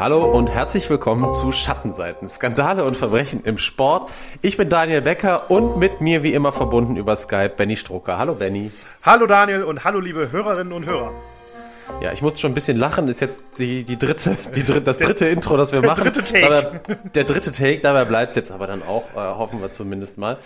Hallo und herzlich willkommen zu Schattenseiten, Skandale und Verbrechen im Sport. Ich bin Daniel Becker und mit mir wie immer verbunden über Skype Benny Strucker. Hallo Benny. Hallo Daniel und hallo liebe Hörerinnen und Hörer. Ja, ich muss schon ein bisschen lachen. Ist jetzt die, die dritte, die dritte, das dritte der, Intro, das wir der machen. Dritte Take. Dabei, der dritte Take, dabei bleibt es jetzt aber dann auch, äh, hoffen wir zumindest mal.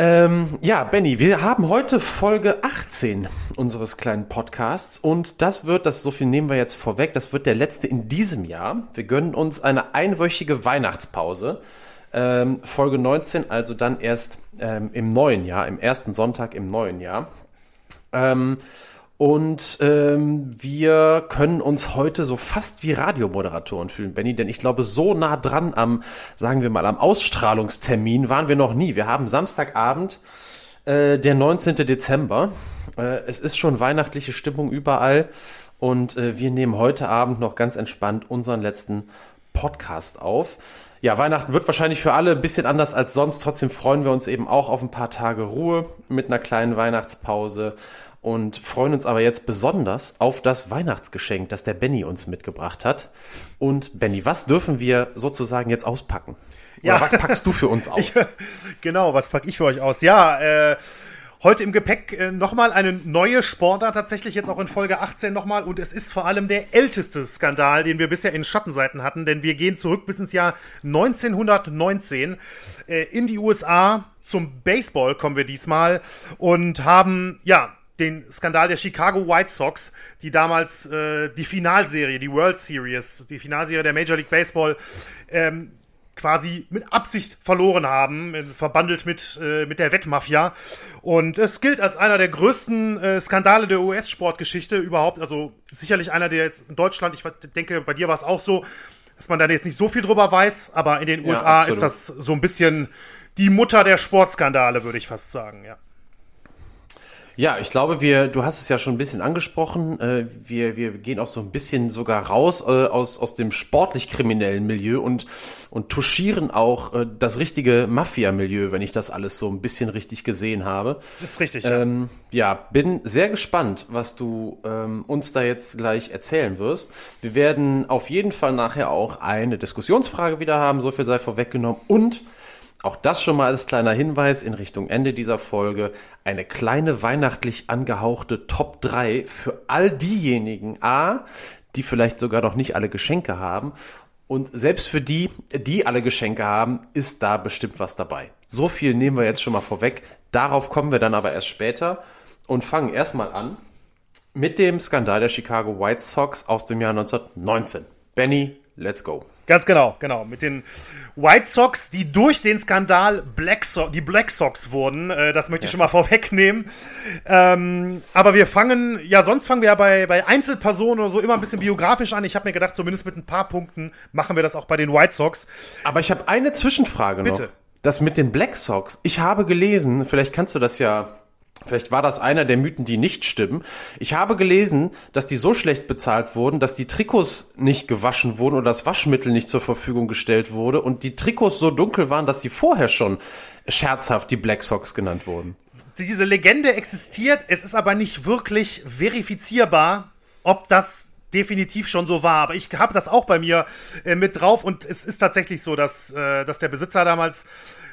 Ähm, ja, Benny, wir haben heute Folge 18 unseres kleinen Podcasts und das wird, das so viel nehmen wir jetzt vorweg, das wird der letzte in diesem Jahr. Wir gönnen uns eine einwöchige Weihnachtspause. Ähm, Folge 19, also dann erst ähm, im neuen Jahr, im ersten Sonntag im neuen Jahr. Ähm, und ähm, wir können uns heute so fast wie Radiomoderatoren fühlen, Benny, denn ich glaube, so nah dran am, sagen wir mal, am Ausstrahlungstermin waren wir noch nie. Wir haben Samstagabend, äh, der 19. Dezember. Äh, es ist schon weihnachtliche Stimmung überall und äh, wir nehmen heute Abend noch ganz entspannt unseren letzten Podcast auf. Ja, Weihnachten wird wahrscheinlich für alle ein bisschen anders als sonst. Trotzdem freuen wir uns eben auch auf ein paar Tage Ruhe mit einer kleinen Weihnachtspause und freuen uns aber jetzt besonders auf das Weihnachtsgeschenk, das der Benny uns mitgebracht hat. Und Benny, was dürfen wir sozusagen jetzt auspacken? Oder ja. was packst du für uns aus? Genau, was packe ich für euch aus? Ja, äh, heute im Gepäck äh, nochmal eine neue Sportart, tatsächlich jetzt auch in Folge 18 nochmal. Und es ist vor allem der älteste Skandal, den wir bisher in Schattenseiten hatten, denn wir gehen zurück bis ins Jahr 1919 äh, in die USA. Zum Baseball kommen wir diesmal und haben, ja, den Skandal der Chicago White Sox, die damals äh, die Finalserie, die World Series, die Finalserie der Major League Baseball ähm, quasi mit Absicht verloren haben, äh, verbandelt mit, äh, mit der Wettmafia. Und es gilt als einer der größten äh, Skandale der US-Sportgeschichte überhaupt. Also sicherlich einer, der jetzt in Deutschland, ich denke, bei dir war es auch so, dass man da jetzt nicht so viel drüber weiß, aber in den ja, USA absolut. ist das so ein bisschen die Mutter der Sportskandale, würde ich fast sagen, ja. Ja, ich glaube, wir, du hast es ja schon ein bisschen angesprochen, äh, wir, wir gehen auch so ein bisschen sogar raus äh, aus, aus dem sportlich-kriminellen Milieu und, und touchieren auch äh, das richtige Mafia-Milieu, wenn ich das alles so ein bisschen richtig gesehen habe. Das ist richtig, ja. Ähm, ja, bin sehr gespannt, was du ähm, uns da jetzt gleich erzählen wirst. Wir werden auf jeden Fall nachher auch eine Diskussionsfrage wieder haben, so viel sei vorweggenommen und auch das schon mal als kleiner Hinweis in Richtung Ende dieser Folge. Eine kleine weihnachtlich angehauchte Top 3 für all diejenigen, A, die vielleicht sogar noch nicht alle Geschenke haben. Und selbst für die, die alle Geschenke haben, ist da bestimmt was dabei. So viel nehmen wir jetzt schon mal vorweg. Darauf kommen wir dann aber erst später und fangen erstmal an mit dem Skandal der Chicago White Sox aus dem Jahr 1919. Benny, let's go. Ganz genau, genau. Mit den White Sox, die durch den Skandal Black so die Black Sox wurden. Äh, das möchte ich schon mal vorwegnehmen. Ähm, aber wir fangen, ja, sonst fangen wir ja bei, bei Einzelpersonen oder so immer ein bisschen biografisch an. Ich habe mir gedacht, zumindest mit ein paar Punkten machen wir das auch bei den White Sox. Aber ich habe eine Zwischenfrage Bitte. noch. Das mit den Black Sox. Ich habe gelesen, vielleicht kannst du das ja Vielleicht war das einer der Mythen, die nicht stimmen. Ich habe gelesen, dass die so schlecht bezahlt wurden, dass die Trikots nicht gewaschen wurden oder das Waschmittel nicht zur Verfügung gestellt wurde und die Trikots so dunkel waren, dass sie vorher schon scherzhaft die Black Sox genannt wurden. Diese Legende existiert, es ist aber nicht wirklich verifizierbar, ob das definitiv schon so war. Aber ich habe das auch bei mir äh, mit drauf und es ist tatsächlich so, dass, äh, dass der Besitzer damals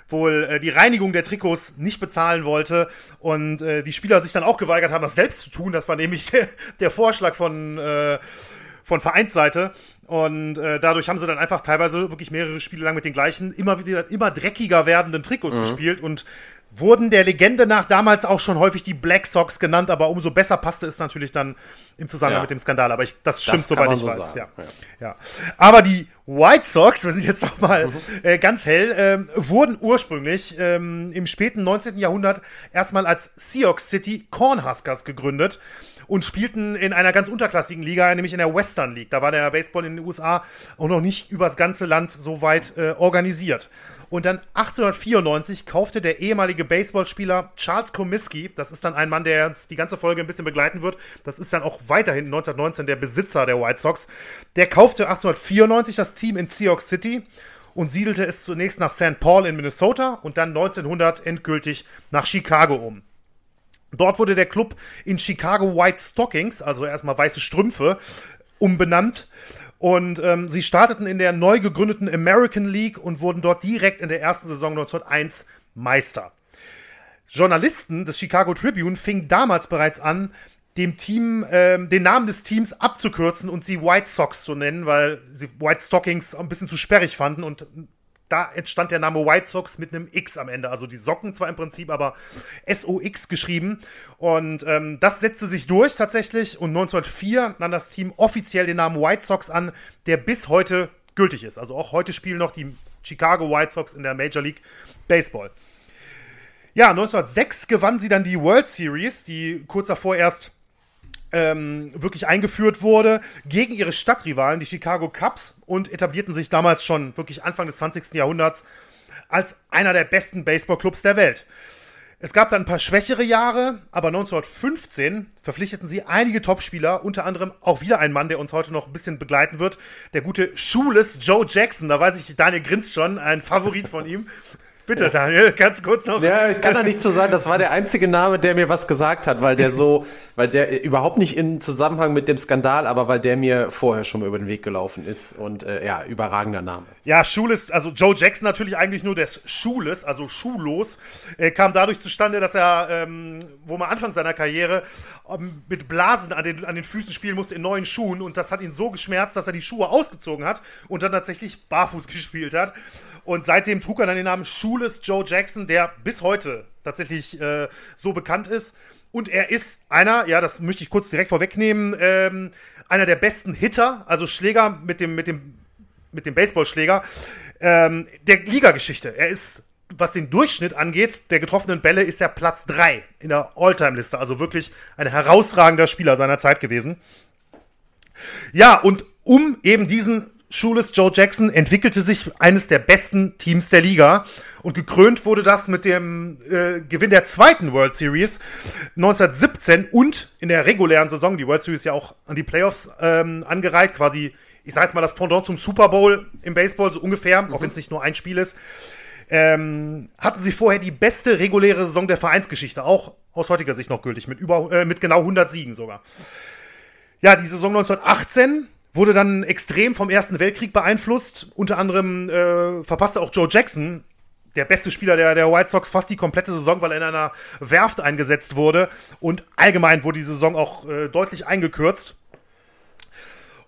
wohl äh, die Reinigung der Trikots nicht bezahlen wollte und äh, die Spieler sich dann auch geweigert haben, das selbst zu tun. Das war nämlich der, Vorschlag von, äh, von Vereinsseite. Und äh, dadurch haben sie dann einfach teilweise wirklich mehrere Spiele lang mit den gleichen, immer wieder, immer dreckiger werdenden Trikots mhm. gespielt und wurden der Legende nach damals auch schon häufig die Black Sox genannt, aber umso besser passte es natürlich dann im Zusammenhang ja. mit dem Skandal. Aber ich, das stimmt, das soweit ich so weiß. Ja. ja. Ja. Aber die White Sox, wir sind jetzt noch mal mhm. äh, ganz hell, ähm, wurden ursprünglich ähm, im späten 19. Jahrhundert erstmal als Sioux City Cornhuskers gegründet und spielten in einer ganz unterklassigen Liga, nämlich in der Western League. Da war der Baseball in den USA auch noch nicht übers ganze Land so weit äh, organisiert. Und dann 1894 kaufte der ehemalige Baseballspieler Charles Comiskey, das ist dann ein Mann, der uns die ganze Folge ein bisschen begleiten wird, das ist dann auch weiterhin 1919 der Besitzer der White Sox, der kaufte 1894 das Team in Sioux City und siedelte es zunächst nach St. Paul in Minnesota und dann 1900 endgültig nach Chicago um. Dort wurde der Club in Chicago White Stockings, also erstmal weiße Strümpfe, umbenannt Und ähm, sie starteten in der neu gegründeten American League und wurden dort direkt in der ersten Saison 1901 Meister. Journalisten des Chicago Tribune fingen damals bereits an, dem Team ähm, den Namen des Teams abzukürzen und sie White Sox zu nennen, weil sie White Stockings ein bisschen zu sperrig fanden und da entstand der Name White Sox mit einem X am Ende. Also die Socken zwar im Prinzip, aber S-O-X geschrieben. Und ähm, das setzte sich durch tatsächlich. Und 1904 nahm das Team offiziell den Namen White Sox an, der bis heute gültig ist. Also auch heute spielen noch die Chicago White Sox in der Major League Baseball. Ja, 1906 gewann sie dann die World Series, die kurz davor erst ähm, wirklich eingeführt wurde, gegen ihre Stadtrivalen, die Chicago Cubs, und etablierten sich damals schon wirklich Anfang des 20. Jahrhunderts als einer der besten Baseballclubs der Welt. Es gab dann ein paar schwächere Jahre, aber 1915 verpflichteten sie einige Topspieler, unter anderem auch wieder ein Mann, der uns heute noch ein bisschen begleiten wird, der gute Schules Joe Jackson. Da weiß ich, Daniel grinst schon, ein Favorit von ihm. Bitte, Daniel, ganz kurz noch. Ja, ich kann da nicht so sagen, das war der einzige Name, der mir was gesagt hat, weil der so, weil der überhaupt nicht in Zusammenhang mit dem Skandal, aber weil der mir vorher schon mal über den Weg gelaufen ist und äh, ja, überragender Name. Ja, Schules, also Joe Jackson natürlich eigentlich nur des Schules, also schullos, äh, kam dadurch zustande, dass er, ähm, wo man Anfang seiner Karriere ähm, mit Blasen an den, an den Füßen spielen musste in neuen Schuhen und das hat ihn so geschmerzt, dass er die Schuhe ausgezogen hat und dann tatsächlich barfuß gespielt hat. Und seitdem trug er dann den Namen Schules Joe Jackson, der bis heute tatsächlich äh, so bekannt ist. Und er ist einer, ja, das möchte ich kurz direkt vorwegnehmen, ähm, einer der besten Hitter, also Schläger mit dem, mit dem, mit dem Baseballschläger ähm, der Ligageschichte. Er ist, was den Durchschnitt angeht, der getroffenen Bälle, ist er Platz 3 in der All-Time-Liste. Also wirklich ein herausragender Spieler seiner Zeit gewesen. Ja, und um eben diesen Schules Joe Jackson entwickelte sich eines der besten Teams der Liga. Und gekrönt wurde das mit dem äh, Gewinn der zweiten World Series 1917 und in der regulären Saison, die World Series ja auch an die Playoffs ähm, angereiht, quasi, ich sage jetzt mal das Pendant zum Super Bowl im Baseball, so ungefähr, mhm. auch wenn es nicht nur ein Spiel ist. Ähm, hatten sie vorher die beste reguläre Saison der Vereinsgeschichte, auch aus heutiger Sicht noch gültig, mit, über, äh, mit genau 100 Siegen sogar. Ja, die Saison 1918 wurde dann extrem vom Ersten Weltkrieg beeinflusst. Unter anderem äh, verpasste auch Joe Jackson, der beste Spieler der, der White Sox, fast die komplette Saison, weil er in einer Werft eingesetzt wurde. Und allgemein wurde die Saison auch äh, deutlich eingekürzt.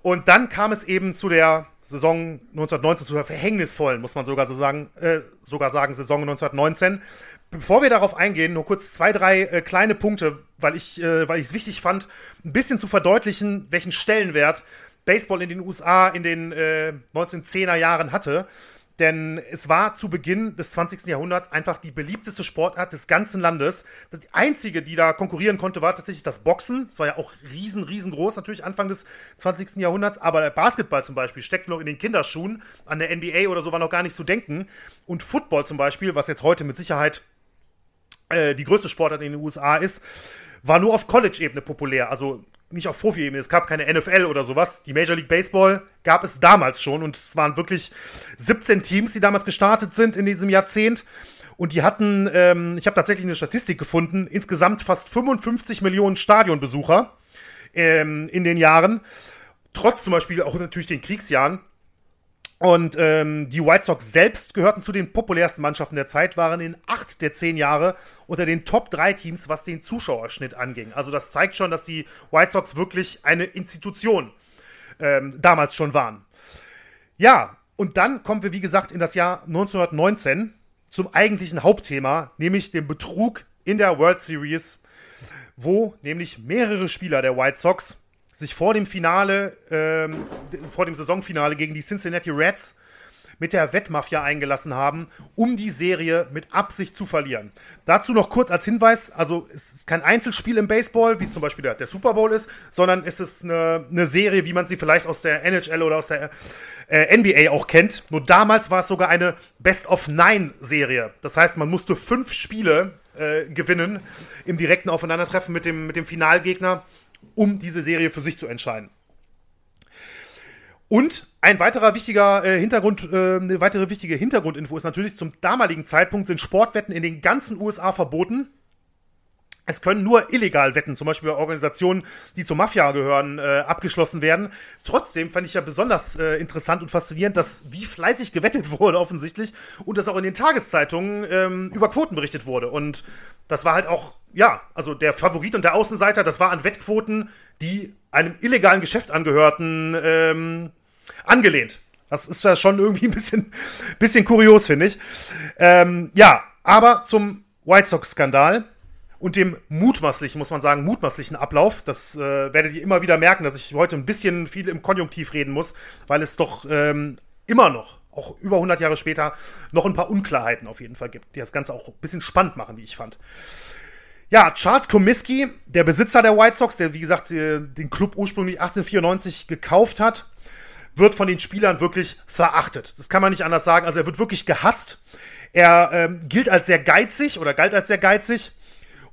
Und dann kam es eben zu der Saison 1919, zu der verhängnisvollen, muss man sogar so sagen, äh, sogar sagen, Saison 1919. Bevor wir darauf eingehen, nur kurz zwei, drei äh, kleine Punkte, weil ich äh, weil ich es wichtig fand, ein bisschen zu verdeutlichen, welchen Stellenwert Baseball in den USA in den äh, 1910er Jahren hatte. Denn es war zu Beginn des 20. Jahrhunderts einfach die beliebteste Sportart des ganzen Landes. Das einzige, die da konkurrieren konnte, war tatsächlich das Boxen. Das war ja auch riesen, riesengroß, natürlich Anfang des 20. Jahrhunderts. Aber der Basketball zum Beispiel steckt noch in den Kinderschuhen. An der NBA oder so war noch gar nicht zu denken. Und Football zum Beispiel, was jetzt heute mit Sicherheit äh, die größte Sportart in den USA ist, war nur auf College-Ebene populär. Also nicht auf Profi-Ebene. Es gab keine NFL oder sowas. Die Major League Baseball gab es damals schon und es waren wirklich 17 Teams, die damals gestartet sind in diesem Jahrzehnt. Und die hatten, ähm, ich habe tatsächlich eine Statistik gefunden, insgesamt fast 55 Millionen Stadionbesucher ähm, in den Jahren. Trotz zum Beispiel auch natürlich den Kriegsjahren. Und ähm, die White Sox selbst gehörten zu den populärsten Mannschaften der Zeit, waren in acht der zehn Jahre unter den Top 3 Teams, was den Zuschauerschnitt anging. Also das zeigt schon, dass die White Sox wirklich eine Institution ähm, damals schon waren. Ja, und dann kommen wir, wie gesagt, in das Jahr 1919 zum eigentlichen Hauptthema, nämlich dem Betrug in der World Series, wo nämlich mehrere Spieler der White Sox sich vor dem Finale, ähm, vor dem Saisonfinale gegen die Cincinnati Reds mit der Wettmafia eingelassen haben, um die Serie mit Absicht zu verlieren. Dazu noch kurz als Hinweis, also es ist kein Einzelspiel im Baseball, wie es zum Beispiel der, der Super Bowl ist, sondern es ist eine, eine, Serie, wie man sie vielleicht aus der NHL oder aus der äh, NBA auch kennt. Nur damals war es sogar eine Best-of-Nine-Serie. Das heißt, man musste fünf Spiele äh, gewinnen im direkten Aufeinandertreffen mit dem, mit dem Finalgegner um diese Serie für sich zu entscheiden. Und ein weiterer wichtiger äh, Hintergrund, äh, eine weitere wichtige Hintergrundinfo ist natürlich, zum damaligen Zeitpunkt sind Sportwetten in den ganzen USA verboten. Es können nur illegal Wetten, zum Beispiel bei Organisationen, die zur Mafia gehören, äh, abgeschlossen werden. Trotzdem fand ich ja besonders äh, interessant und faszinierend, dass wie fleißig gewettet wurde offensichtlich und dass auch in den Tageszeitungen ähm, über Quoten berichtet wurde. Und das war halt auch, ja, also der Favorit und der Außenseiter, das war an Wettquoten, die einem illegalen Geschäft angehörten, ähm, angelehnt. Das ist ja schon irgendwie ein bisschen, bisschen kurios, finde ich. Ähm, ja, aber zum White Sox-Skandal und dem mutmaßlichen, muss man sagen, mutmaßlichen Ablauf. Das äh, werdet ihr immer wieder merken, dass ich heute ein bisschen viel im Konjunktiv reden muss, weil es doch ähm, immer noch, auch über 100 Jahre später, noch ein paar Unklarheiten auf jeden Fall gibt, die das Ganze auch ein bisschen spannend machen, wie ich fand. Ja, Charles Comiskey, der Besitzer der White Sox, der wie gesagt äh, den Club ursprünglich 1894 gekauft hat, wird von den Spielern wirklich verachtet. Das kann man nicht anders sagen. Also er wird wirklich gehasst. Er ähm, gilt als sehr geizig oder galt als sehr geizig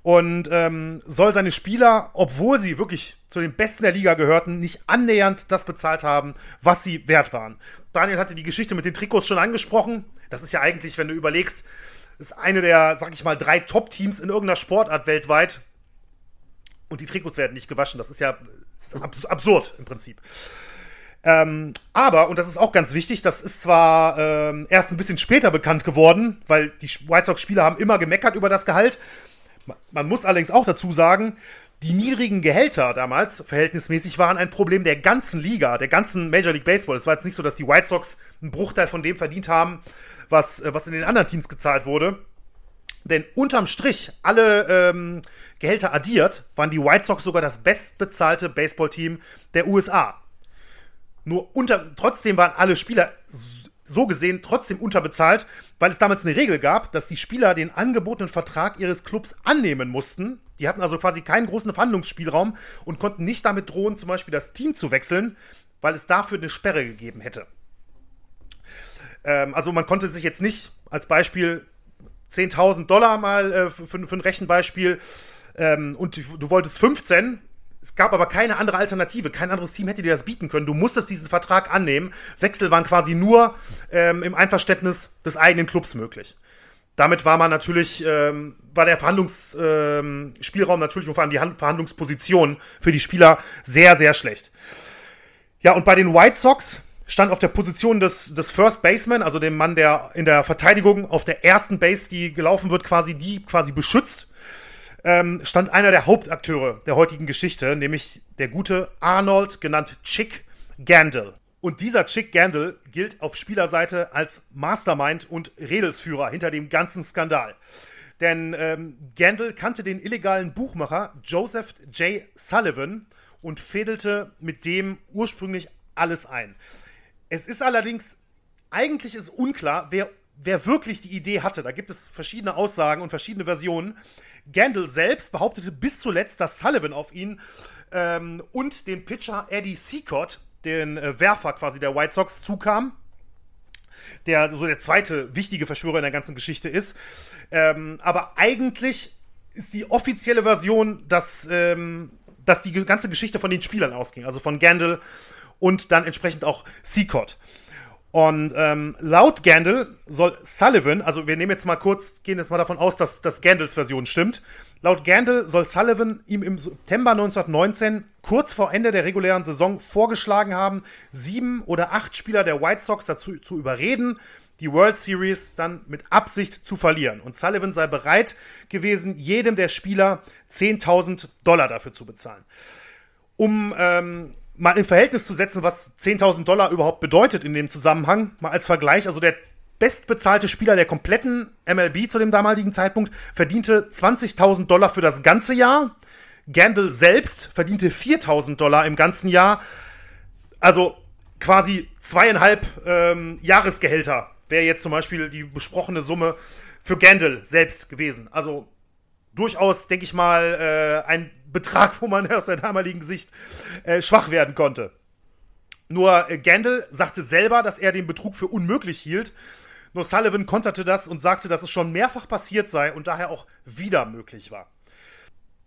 und ähm, soll seine Spieler, obwohl sie wirklich zu den Besten der Liga gehörten, nicht annähernd das bezahlt haben, was sie wert waren. Daniel hatte die Geschichte mit den Trikots schon angesprochen. Das ist ja eigentlich, wenn du überlegst, ist eine der, sag ich mal, drei Top-Teams in irgendeiner Sportart weltweit. Und die Trikots werden nicht gewaschen. Das ist ja absurd im Prinzip. Ähm, aber, und das ist auch ganz wichtig, das ist zwar ähm, erst ein bisschen später bekannt geworden, weil die White Sox-Spieler haben immer gemeckert über das Gehalt. Man muss allerdings auch dazu sagen, die niedrigen Gehälter damals verhältnismäßig waren ein Problem der ganzen Liga, der ganzen Major League Baseball. Es war jetzt nicht so, dass die White Sox einen Bruchteil von dem verdient haben, was, äh, was in den anderen Teams gezahlt wurde. Denn unterm Strich, alle ähm, Gehälter addiert, waren die White Sox sogar das bestbezahlte Baseballteam der USA. Nur unter, trotzdem waren alle Spieler so gesehen trotzdem unterbezahlt, weil es damals eine Regel gab, dass die Spieler den angebotenen Vertrag ihres Clubs annehmen mussten. Die hatten also quasi keinen großen Verhandlungsspielraum und konnten nicht damit drohen, zum Beispiel das Team zu wechseln, weil es dafür eine Sperre gegeben hätte. Ähm, also man konnte sich jetzt nicht als Beispiel 10.000 Dollar mal äh, für, für, ein Rechenbeispiel ähm, und du wolltest 15, es gab aber keine andere Alternative. Kein anderes Team hätte dir das bieten können. Du musstest diesen Vertrag annehmen. Wechsel waren quasi nur ähm, im Einverständnis des eigenen Clubs möglich. Damit war man natürlich, ähm, war der Verhandlungsspielraum ähm, natürlich und vor allem die Hand Verhandlungsposition für die Spieler sehr, sehr schlecht. Ja, und bei den White Sox stand auf der Position des, des First Baseman, also dem Mann, der in der Verteidigung auf der ersten Base, die gelaufen wird, quasi die quasi beschützt ähm, stand einer der Hauptakteure der heutigen Geschichte, nämlich der gute Arnold, genannt Chick Gandil. Und dieser Chick Gandil gilt auf Spielerseite als Mastermind und Redelsführer hinter dem ganzen Skandal. Denn ähm, Gandil kannte den illegalen Buchmacher Joseph J. Sullivan und fädelte mit dem ursprünglich alles ein. Es ist allerdings, eigentlich ist unklar, wer, wer wirklich die Idee hatte. Da gibt es verschiedene Aussagen und verschiedene Versionen. Gandil selbst behauptete bis zuletzt, dass Sullivan auf ihn ähm, und den Pitcher Eddie Seacott, den äh, Werfer quasi der White Sox, zukam. Der so der zweite wichtige Verschwörer in der ganzen Geschichte ist. Ähm, aber eigentlich ist die offizielle Version, dass, ähm, dass die ganze Geschichte von den Spielern ausging. Also von Gandil und dann entsprechend auch Seacott. Und ähm, laut Gandil soll Sullivan, also wir nehmen jetzt mal kurz, gehen jetzt mal davon aus, dass, dass Gandils Version stimmt. Laut Gandil soll Sullivan ihm im September 1919, kurz vor Ende der regulären Saison, vorgeschlagen haben, sieben oder acht Spieler der White Sox dazu zu überreden, die World Series dann mit Absicht zu verlieren. Und Sullivan sei bereit gewesen, jedem der Spieler 10.000 Dollar dafür zu bezahlen. Um ähm, mal in Verhältnis zu setzen, was 10.000 Dollar überhaupt bedeutet in dem Zusammenhang, mal als Vergleich, also der bestbezahlte Spieler der kompletten MLB zu dem damaligen Zeitpunkt verdiente 20.000 Dollar für das ganze Jahr. Gandil selbst verdiente 4.000 Dollar im ganzen Jahr. Also quasi zweieinhalb ähm, Jahresgehälter wäre jetzt zum Beispiel die besprochene Summe für Gandil selbst gewesen. Also durchaus, denke ich mal, äh, ein Betrag, wo man aus der damaligen Sicht äh, schwach werden konnte. Nur äh, Gandil sagte selber, dass er den Betrug für unmöglich hielt. Nur Sullivan konterte das und sagte, dass es schon mehrfach passiert sei und daher auch wieder möglich war.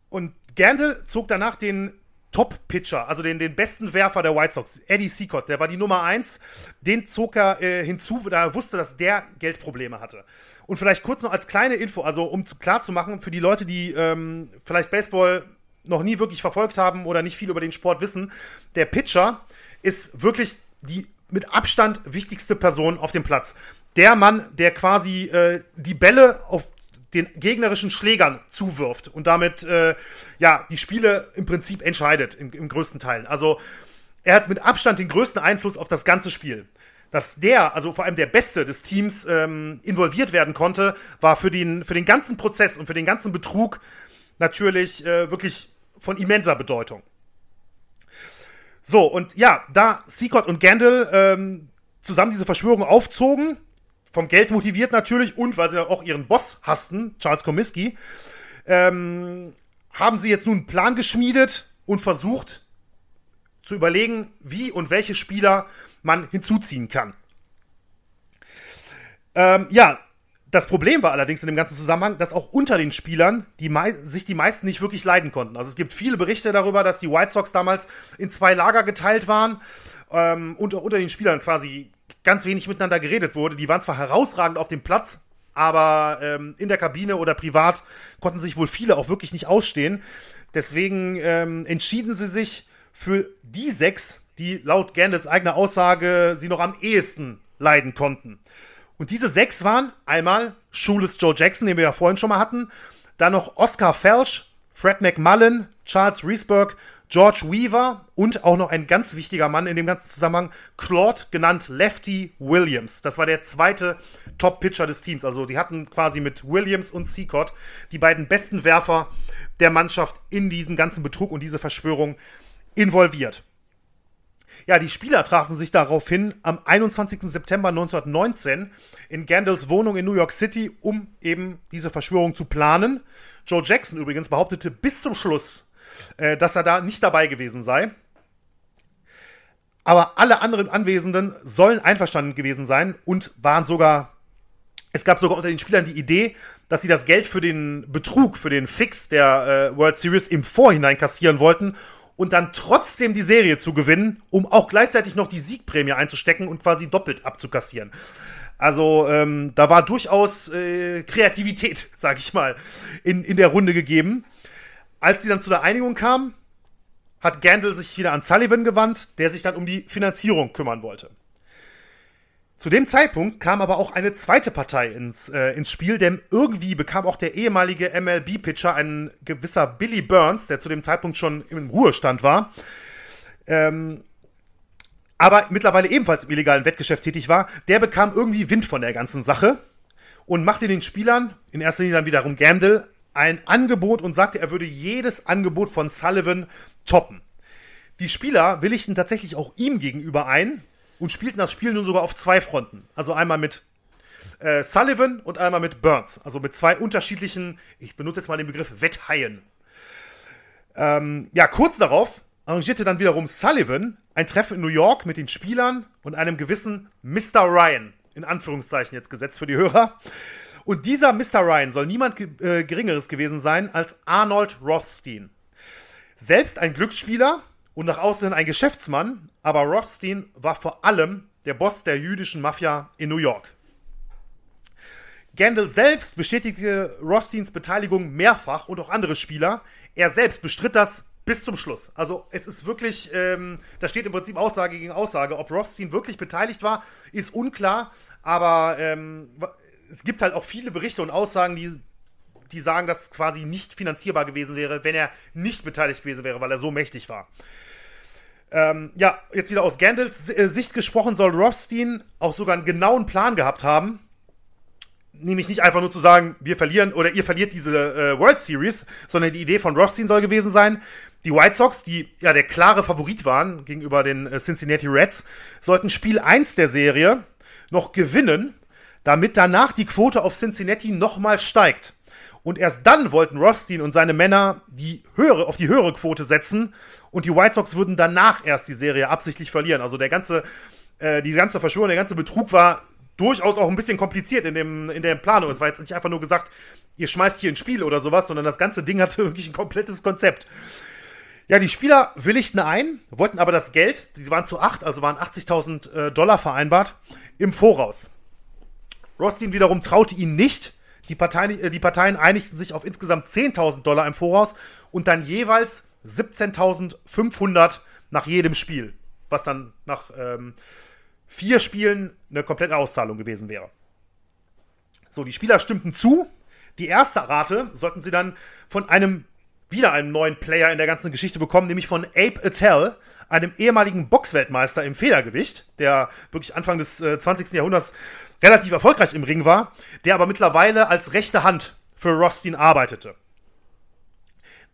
Und Gandil zog danach den Top-Pitcher, also den, den besten Werfer der White Sox, Eddie Seacott, der war die Nummer 1, den zog er äh, hinzu, da er wusste, dass der Geldprobleme hatte. Und vielleicht kurz noch als kleine Info, also um zu, klar zu machen, für die Leute, die ähm, vielleicht Baseball noch nie wirklich verfolgt haben oder nicht viel über den Sport wissen, der Pitcher ist wirklich die mit Abstand wichtigste Person auf dem Platz. Der Mann, der quasi äh, die Bälle auf den gegnerischen Schlägern zuwirft und damit äh, ja die Spiele im Prinzip entscheidet im, im größten Teil. Also er hat mit Abstand den größten Einfluss auf das ganze Spiel. Dass der, also vor allem der Beste des Teams, ähm, involviert werden konnte, war für den, für den ganzen Prozess und für den ganzen Betrug natürlich äh, wirklich von immenser Bedeutung. So, und ja, da Seacott und Gandil ähm, zusammen diese Verschwörung aufzogen, vom Geld motiviert natürlich und weil sie auch ihren Boss hassten, Charles Comiskey, ähm, haben sie jetzt nun einen Plan geschmiedet und versucht zu überlegen, wie und welche Spieler man hinzuziehen kann. Ähm, ja, das Problem war allerdings in dem ganzen Zusammenhang, dass auch unter den Spielern die sich die meisten nicht wirklich leiden konnten. Also es gibt viele Berichte darüber, dass die White Sox damals in zwei Lager geteilt waren ähm, und unter den Spielern quasi ganz wenig miteinander geredet wurde. Die waren zwar herausragend auf dem Platz, aber ähm, in der Kabine oder privat konnten sich wohl viele auch wirklich nicht ausstehen. Deswegen ähm, entschieden sie sich für die sechs, die laut Gandals eigener Aussage sie noch am ehesten leiden konnten. Und diese sechs waren einmal Schules Joe Jackson, den wir ja vorhin schon mal hatten, dann noch Oscar Felch, Fred McMullen, Charles Riesberg, George Weaver und auch noch ein ganz wichtiger Mann in dem ganzen Zusammenhang, Claude, genannt Lefty Williams. Das war der zweite Top-Pitcher des Teams. Also die hatten quasi mit Williams und Seacott die beiden besten Werfer der Mannschaft in diesen ganzen Betrug und diese Verschwörung involviert. Ja, die Spieler trafen sich daraufhin am 21. September 1919 in Gandals Wohnung in New York City, um eben diese Verschwörung zu planen. Joe Jackson übrigens behauptete bis zum Schluss, äh, dass er da nicht dabei gewesen sei. Aber alle anderen Anwesenden sollen einverstanden gewesen sein und waren sogar, es gab sogar unter den Spielern die Idee, dass sie das Geld für den Betrug, für den Fix der äh, World Series im Vorhinein kassieren wollten und dann trotzdem die Serie zu gewinnen, um auch gleichzeitig noch die Siegprämie einzustecken und quasi doppelt abzukassieren. Also ähm, da war durchaus äh, Kreativität, sag ich mal, in, in der Runde gegeben. Als sie dann zu der Einigung kam, hat Gandalf sich wieder an Sullivan gewandt, der sich dann um die Finanzierung kümmern wollte. Zu dem Zeitpunkt kam aber auch eine zweite Partei ins, äh, ins Spiel, denn irgendwie bekam auch der ehemalige MLB-Pitcher, ein gewisser Billy Burns, der zu dem Zeitpunkt schon im Ruhestand war, ähm, aber mittlerweile ebenfalls im illegalen Wettgeschäft tätig war, der bekam irgendwie Wind von der ganzen Sache und machte den Spielern, in erster Linie dann wiederum Gamble, ein Angebot und sagte, er würde jedes Angebot von Sullivan toppen. Die Spieler willigten tatsächlich auch ihm gegenüber ein, und spielten das Spiel nun sogar auf zwei Fronten. Also einmal mit äh, Sullivan und einmal mit Burns. Also mit zwei unterschiedlichen, ich benutze jetzt mal den Begriff Wetthaien. Ähm, ja, kurz darauf arrangierte dann wiederum Sullivan ein Treffen in New York mit den Spielern und einem gewissen Mr. Ryan, in Anführungszeichen jetzt gesetzt für die Hörer. Und dieser Mr. Ryan soll niemand äh, Geringeres gewesen sein als Arnold Rothstein. Selbst ein Glücksspieler, und nach außen ein Geschäftsmann, aber Rothstein war vor allem der Boss der jüdischen Mafia in New York. Gandalf selbst bestätigte Rothsteins Beteiligung mehrfach und auch andere Spieler. Er selbst bestritt das bis zum Schluss. Also es ist wirklich, ähm, da steht im Prinzip Aussage gegen Aussage. Ob Rothstein wirklich beteiligt war, ist unklar. Aber ähm, es gibt halt auch viele Berichte und Aussagen, die, die sagen, dass es quasi nicht finanzierbar gewesen wäre, wenn er nicht beteiligt gewesen wäre, weil er so mächtig war. Ähm, ja, jetzt wieder aus Gandalfs äh, Sicht gesprochen, soll Rothstein auch sogar einen genauen Plan gehabt haben. Nämlich nicht einfach nur zu sagen, wir verlieren oder ihr verliert diese äh, World Series, sondern die Idee von Rothstein soll gewesen sein, die White Sox, die ja der klare Favorit waren gegenüber den äh, Cincinnati Reds, sollten Spiel 1 der Serie noch gewinnen, damit danach die Quote auf Cincinnati nochmal steigt. Und erst dann wollten Rothstein und seine Männer die höhere, auf die höhere Quote setzen und die White Sox würden danach erst die Serie absichtlich verlieren. Also der ganze, äh, die ganze Verschwörung, der ganze Betrug war durchaus auch ein bisschen kompliziert in, dem, in der Planung. Es war jetzt nicht einfach nur gesagt, ihr schmeißt hier ein Spiel oder sowas, sondern das ganze Ding hatte wirklich ein komplettes Konzept. Ja, die Spieler willigten ein, wollten aber das Geld, sie waren zu acht, also waren 80.000 äh, Dollar vereinbart, im Voraus. Rothstein wiederum traute ihnen nicht. Die Parteien, äh, die Parteien einigten sich auf insgesamt 10.000 Dollar im Voraus und dann jeweils 17.500 nach jedem Spiel, was dann nach ähm, vier Spielen eine komplette Auszahlung gewesen wäre. So, die Spieler stimmten zu. Die erste Rate sollten sie dann von einem wieder einen neuen Player in der ganzen Geschichte bekommen, nämlich von Abe Attell, einem ehemaligen Boxweltmeister im Federgewicht, der wirklich Anfang des äh, 20. Jahrhunderts relativ erfolgreich im Ring war, der aber mittlerweile als rechte Hand für Rothstein arbeitete.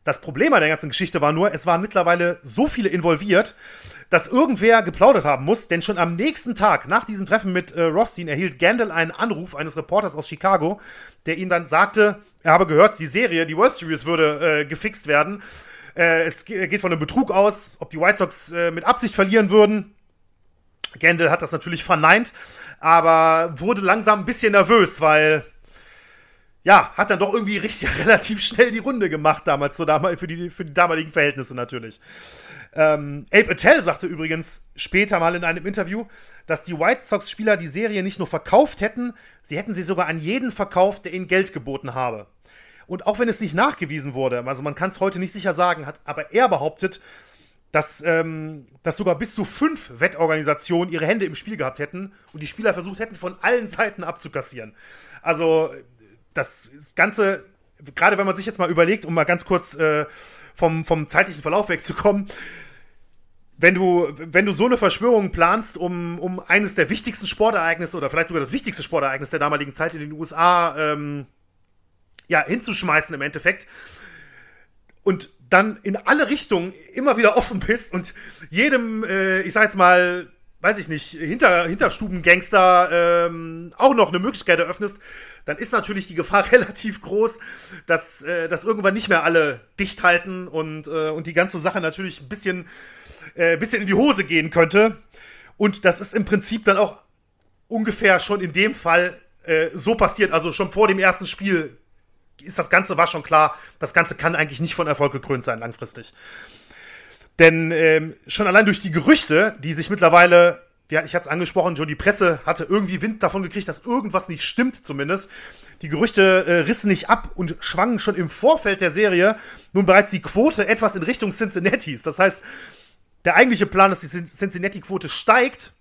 Das Problem an der ganzen Geschichte war nur, es waren mittlerweile so viele involviert, dass irgendwer geplaudert haben muss, denn schon am nächsten Tag nach diesem Treffen mit äh, Rothstein erhielt Gandalf einen Anruf eines Reporters aus Chicago, der ihm dann sagte, er habe gehört, die Serie, die World Series würde äh, gefixt werden. Äh, es geht von einem Betrug aus, ob die White Sox äh, mit Absicht verlieren würden. Gandalf hat das natürlich verneint, aber wurde langsam ein bisschen nervös, weil ja, hat dann doch irgendwie richtig relativ schnell die Runde gemacht damals, so damals für die, für die damaligen Verhältnisse natürlich. Ähm, Abe Attell sagte übrigens später mal in einem Interview, dass die White Sox-Spieler die Serie nicht nur verkauft hätten, sie hätten sie sogar an jeden verkauft, der ihnen Geld geboten habe. Und auch wenn es nicht nachgewiesen wurde, also man kann es heute nicht sicher sagen, hat aber er behauptet, dass, ähm, dass sogar bis zu fünf Wettorganisationen ihre Hände im Spiel gehabt hätten und die Spieler versucht hätten, von allen Seiten abzukassieren. Also das Ganze, gerade wenn man sich jetzt mal überlegt, um mal ganz kurz äh, vom, vom zeitlichen Verlauf wegzukommen, wenn du, wenn du so eine Verschwörung planst, um, um eines der wichtigsten Sportereignisse oder vielleicht sogar das wichtigste Sportereignis der damaligen Zeit in den USA ähm, ja, hinzuschmeißen im Endeffekt und dann in alle Richtungen immer wieder offen bist und jedem, äh, ich sag jetzt mal, weiß ich nicht, Hinter, Hinterstubengangster ähm, auch noch eine Möglichkeit eröffnest, dann ist natürlich die Gefahr relativ groß, dass, äh, dass irgendwann nicht mehr alle dicht halten und, äh, und die ganze Sache natürlich ein bisschen, äh, bisschen in die Hose gehen könnte. Und das ist im Prinzip dann auch ungefähr schon in dem Fall äh, so passiert. Also schon vor dem ersten Spiel ist das Ganze, war schon klar, das Ganze kann eigentlich nicht von Erfolg gekrönt sein langfristig. Denn ähm, schon allein durch die Gerüchte, die sich mittlerweile ja, ich hatte es angesprochen, schon die Presse hatte irgendwie Wind davon gekriegt, dass irgendwas nicht stimmt zumindest. Die Gerüchte äh, rissen nicht ab und schwangen schon im Vorfeld der Serie nun bereits die Quote etwas in Richtung Cincinnati's. Das heißt, der eigentliche Plan, dass die Cincinnati-Quote steigt,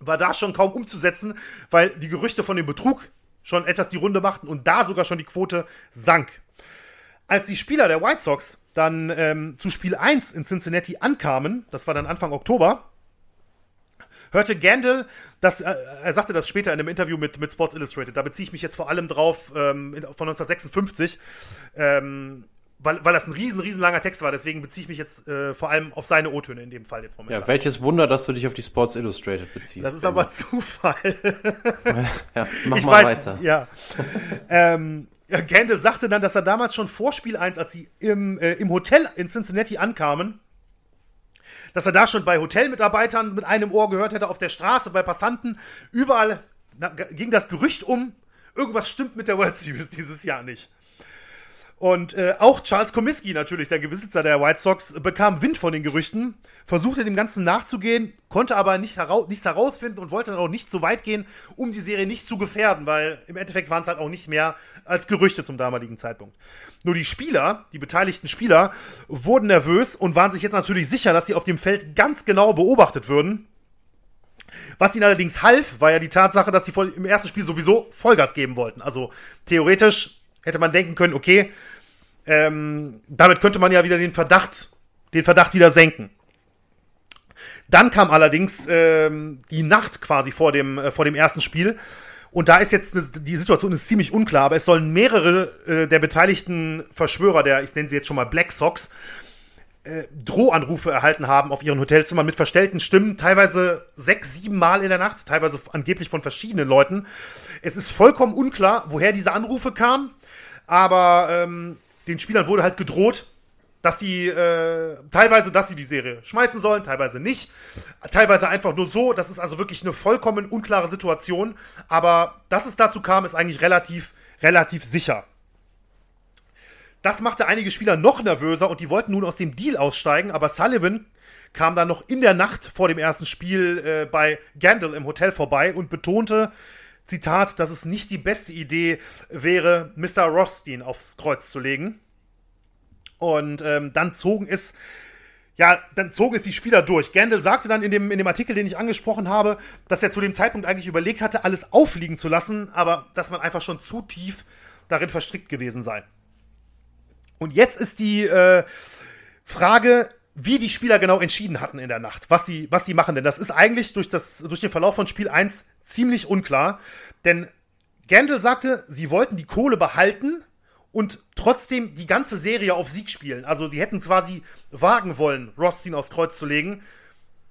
war da schon kaum umzusetzen, weil die Gerüchte von dem Betrug schon etwas die Runde machten und da sogar schon die Quote sank. Als die Spieler der White Sox dann ähm, zu Spiel 1 in Cincinnati ankamen, das war dann Anfang Oktober, hörte Gandalf, das, äh, er sagte das später in einem Interview mit, mit Sports Illustrated, da beziehe ich mich jetzt vor allem drauf, ähm, von 1956, ähm, weil, weil das ein riesen, riesen langer Text war, deswegen beziehe ich mich jetzt äh, vor allem auf seine O-Töne in dem Fall jetzt momentan. Ja, welches Wunder, dass du dich auf die Sports Illustrated beziehst. Das ist aber Zufall. ja, mach ich mal weiß, weiter. Ja. ähm, ja, Gandalf sagte dann, dass er damals schon vor Spiel 1, als sie im, äh, im Hotel in Cincinnati ankamen, dass er da schon bei Hotelmitarbeitern mit einem Ohr gehört hätte, auf der Straße, bei Passanten. Überall na, ging das Gerücht um, irgendwas stimmt mit der World Series dieses Jahr nicht. Und äh, auch Charles Comiskey, natürlich der Besitzer der White Sox, bekam Wind von den Gerüchten, versuchte dem Ganzen nachzugehen, konnte aber nicht heraus, nichts herausfinden und wollte dann auch nicht so weit gehen, um die Serie nicht zu gefährden, weil im Endeffekt waren es halt auch nicht mehr als Gerüchte zum damaligen Zeitpunkt. Nur die Spieler, die beteiligten Spieler, wurden nervös und waren sich jetzt natürlich sicher, dass sie auf dem Feld ganz genau beobachtet würden. Was ihnen allerdings half, war ja die Tatsache, dass sie im ersten Spiel sowieso Vollgas geben wollten. Also theoretisch hätte man denken können, okay, ähm, damit könnte man ja wieder den Verdacht, den Verdacht wieder senken. Dann kam allerdings ähm, die Nacht quasi vor dem, äh, vor dem ersten Spiel. Und da ist jetzt die Situation ist ziemlich unklar, aber es sollen mehrere äh, der beteiligten Verschwörer, der, ich nenne sie jetzt schon mal Black Sox, äh, Drohanrufe erhalten haben auf ihren Hotelzimmern mit verstellten Stimmen, teilweise sechs, sieben Mal in der Nacht, teilweise angeblich von verschiedenen Leuten. Es ist vollkommen unklar, woher diese Anrufe kamen. Aber ähm, den Spielern wurde halt gedroht, dass sie äh, teilweise, dass sie die Serie schmeißen sollen, teilweise nicht, teilweise einfach nur so. Das ist also wirklich eine vollkommen unklare Situation. Aber dass es dazu kam, ist eigentlich relativ, relativ sicher. Das machte einige Spieler noch nervöser und die wollten nun aus dem Deal aussteigen, aber Sullivan kam dann noch in der Nacht vor dem ersten Spiel äh, bei Gandil im Hotel vorbei und betonte, Zitat, dass es nicht die beste Idee wäre, Mr. Rothstein aufs Kreuz zu legen. Und ähm, dann zogen es, ja, dann zogen es die Spieler durch. Gandil sagte dann in dem, in dem Artikel, den ich angesprochen habe, dass er zu dem Zeitpunkt eigentlich überlegt hatte, alles aufliegen zu lassen, aber dass man einfach schon zu tief darin verstrickt gewesen sei. Und jetzt ist die äh, Frage, wie die Spieler genau entschieden hatten in der Nacht, was sie, was sie machen. Denn das ist eigentlich durch, das, durch den Verlauf von Spiel 1 ziemlich unklar. Denn Gandalf sagte, sie wollten die Kohle behalten und trotzdem die ganze Serie auf Sieg spielen. Also sie hätten quasi wagen wollen, Rothstein aufs Kreuz zu legen,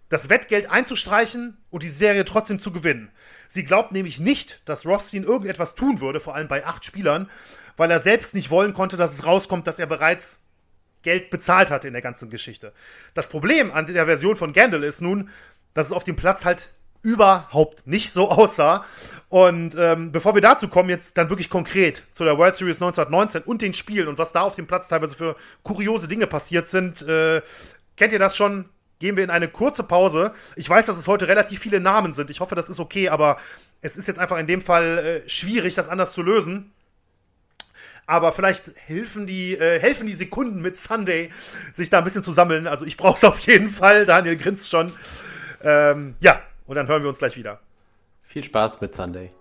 das Wettgeld einzustreichen und die Serie trotzdem zu gewinnen. Sie glaubt nämlich nicht, dass Rothstein irgendetwas tun würde, vor allem bei acht Spielern, weil er selbst nicht wollen konnte, dass es rauskommt, dass er bereits Geld bezahlt hatte in der ganzen Geschichte. Das Problem an der Version von Gandalf ist nun, dass es auf dem Platz halt überhaupt nicht so aussah. Und ähm, bevor wir dazu kommen, jetzt dann wirklich konkret zu der World Series 1919 und den Spielen und was da auf dem Platz teilweise für kuriose Dinge passiert sind, äh, kennt ihr das schon? Gehen wir in eine kurze Pause. Ich weiß, dass es heute relativ viele Namen sind. Ich hoffe, das ist okay, aber es ist jetzt einfach in dem Fall äh, schwierig, das anders zu lösen. Aber vielleicht helfen die, äh, helfen die Sekunden mit Sunday, sich da ein bisschen zu sammeln. Also ich brauche es auf jeden Fall. Daniel grinst schon. Ähm, ja, und dann hören wir uns gleich wieder. Viel Spaß mit Sunday.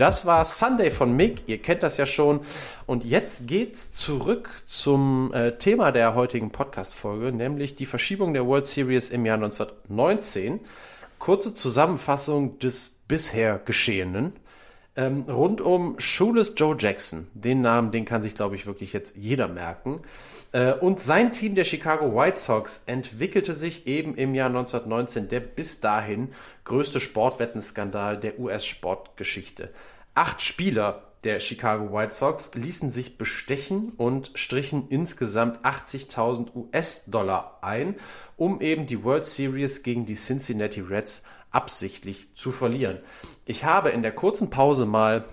Das war Sunday von Mick. Ihr kennt das ja schon. Und jetzt geht's zurück zum äh, Thema der heutigen Podcast-Folge, nämlich die Verschiebung der World Series im Jahr 1919. Kurze Zusammenfassung des bisher Geschehenen. Ähm, rund um Shoeless Joe Jackson. Den Namen, den kann sich, glaube ich, wirklich jetzt jeder merken. Äh, und sein Team der Chicago White Sox entwickelte sich eben im Jahr 1919 der bis dahin größte Sportwettenskandal der US-Sportgeschichte. Acht Spieler der Chicago White Sox ließen sich bestechen und strichen insgesamt 80.000 US-Dollar ein, um eben die World Series gegen die Cincinnati Reds absichtlich zu verlieren. Ich habe in der kurzen Pause mal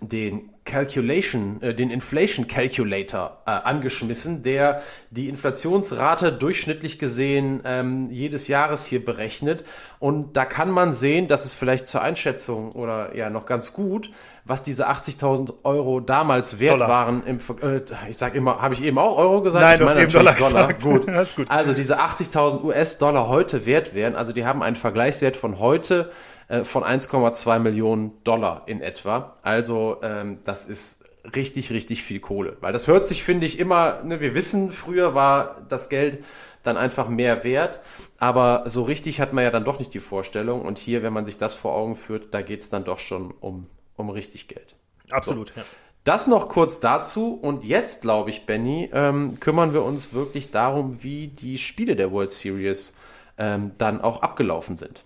den Calculation, äh, den Inflation Calculator äh, angeschmissen, der die Inflationsrate durchschnittlich gesehen ähm, jedes Jahres hier berechnet. Und da kann man sehen, dass es vielleicht zur Einschätzung oder ja noch ganz gut, was diese 80.000 Euro damals wert Dollar. waren. Im, äh, ich sage immer, habe ich eben auch Euro gesagt? Nein, ich du hast eben Dollar, Dollar. gesagt. Gut. gut. Also diese 80.000 US-Dollar heute wert wären, also die haben einen Vergleichswert von heute äh, von 1,2 Millionen Dollar in etwa. Also ähm, das ist richtig, richtig viel Kohle. Weil das hört sich, finde ich, immer, ne, wir wissen, früher war das Geld dann einfach mehr wert. Aber so richtig hat man ja dann doch nicht die Vorstellung. Und hier, wenn man sich das vor Augen führt, da geht es dann doch schon um, um richtig Geld. Absolut, so. ja. Das noch kurz dazu. Und jetzt, glaube ich, Benny, ähm, kümmern wir uns wirklich darum, wie die Spiele der World Series ähm, dann auch abgelaufen sind.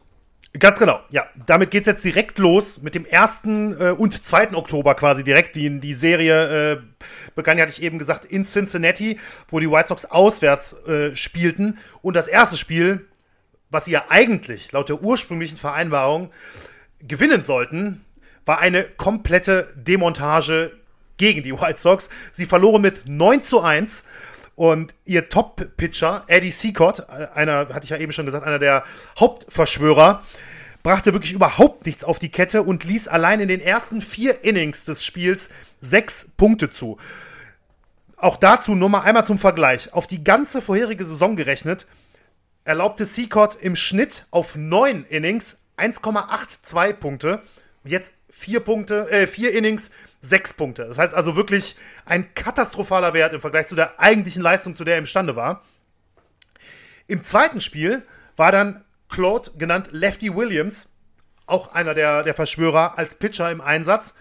Ganz genau, ja. Damit geht's jetzt direkt los mit dem 1. Äh, und 2. Oktober quasi direkt. Die, die Serie äh, begann, hatte ich eben gesagt, in Cincinnati, wo die White Sox auswärts äh, spielten. Und das erste Spiel, was sie ja eigentlich laut der ursprünglichen Vereinbarung gewinnen sollten, war eine komplette Demontage gegen die White Sox. Sie verloren mit 9 zu 1. Und ihr Top-Pitcher, Eddie Seacott, äh, einer, hatte ich ja eben schon gesagt, einer der Hauptverschwörer, brachte wirklich überhaupt nichts auf die Kette und ließ allein in den ersten vier Innings des Spiels sechs Punkte zu. Auch dazu nur mal einmal zum Vergleich. Auf die ganze vorherige Saison gerechnet, erlaubte Seacott im Schnitt auf neun Innings 1,82 Punkte. Jetzt vier Punkte, äh, vier Innings, sechs Punkte. Das heißt also wirklich ein katastrophaler Wert im Vergleich zu der eigentlichen Leistung, zu der er imstande war. Im zweiten Spiel war dann Claude, genannt Lefty Williams, auch einer der, der Verschwörer, als Pitcher im Einsatz.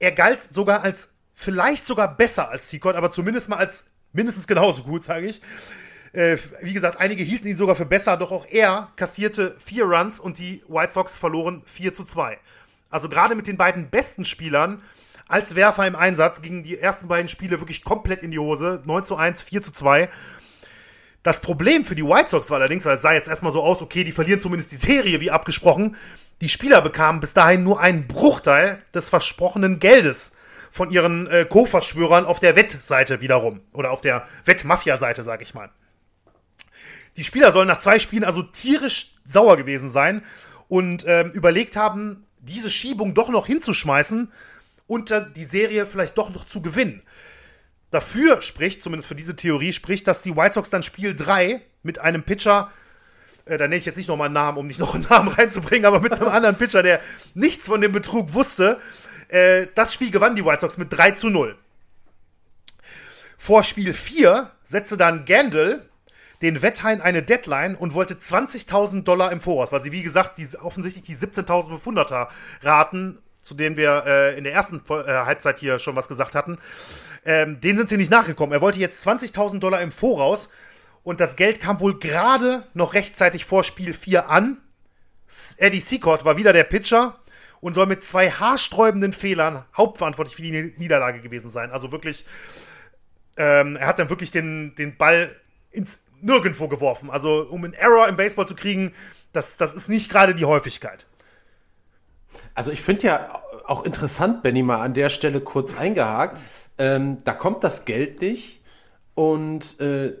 Er galt sogar als vielleicht sogar besser als Seacott, aber zumindest mal als mindestens genauso gut, sage ich. Äh, wie gesagt, einige hielten ihn sogar für besser, doch auch er kassierte vier Runs und die White Sox verloren 4 zu 2. Also gerade mit den beiden besten Spielern als Werfer im Einsatz gingen die ersten beiden Spiele wirklich komplett in die Hose. 9 zu 1, 4 zu 2. Das Problem für die White Sox war allerdings, weil es sah jetzt erstmal so aus, okay, die verlieren zumindest die Serie wie abgesprochen. Die Spieler bekamen bis dahin nur einen Bruchteil des versprochenen Geldes von ihren äh, Co-Verschwörern auf der Wettseite wiederum. Oder auf der Wettmafia-Seite, sag ich mal. Die Spieler sollen nach zwei Spielen also tierisch sauer gewesen sein und ähm, überlegt haben, diese Schiebung doch noch hinzuschmeißen und die Serie vielleicht doch noch zu gewinnen. Dafür spricht, zumindest für diese Theorie, spricht, dass die White Sox dann Spiel 3 mit einem Pitcher, äh, da nenne ich jetzt nicht nochmal einen Namen, um nicht noch einen Namen reinzubringen, aber mit einem anderen Pitcher, der nichts von dem Betrug wusste, äh, das Spiel gewann die White Sox mit 3 zu 0. Vor Spiel 4 setzte dann Gandil den Wetthain eine Deadline und wollte 20.000 Dollar im Voraus, weil sie, wie gesagt, die, offensichtlich die 17.500er Raten, zu denen wir äh, in der ersten äh, Halbzeit hier schon was gesagt hatten, ähm, denen sind sie nicht nachgekommen. Er wollte jetzt 20.000 Dollar im Voraus und das Geld kam wohl gerade noch rechtzeitig vor Spiel 4 an. Eddie Seacott war wieder der Pitcher und soll mit zwei haarsträubenden Fehlern hauptverantwortlich für die Niederlage gewesen sein. Also wirklich, ähm, er hat dann wirklich den, den Ball ins Nirgendwo geworfen. Also um einen Error im Baseball zu kriegen, das, das ist nicht gerade die Häufigkeit. Also ich finde ja auch interessant, Benny, mal an der Stelle kurz eingehakt. Ähm, da kommt das Geld nicht und äh,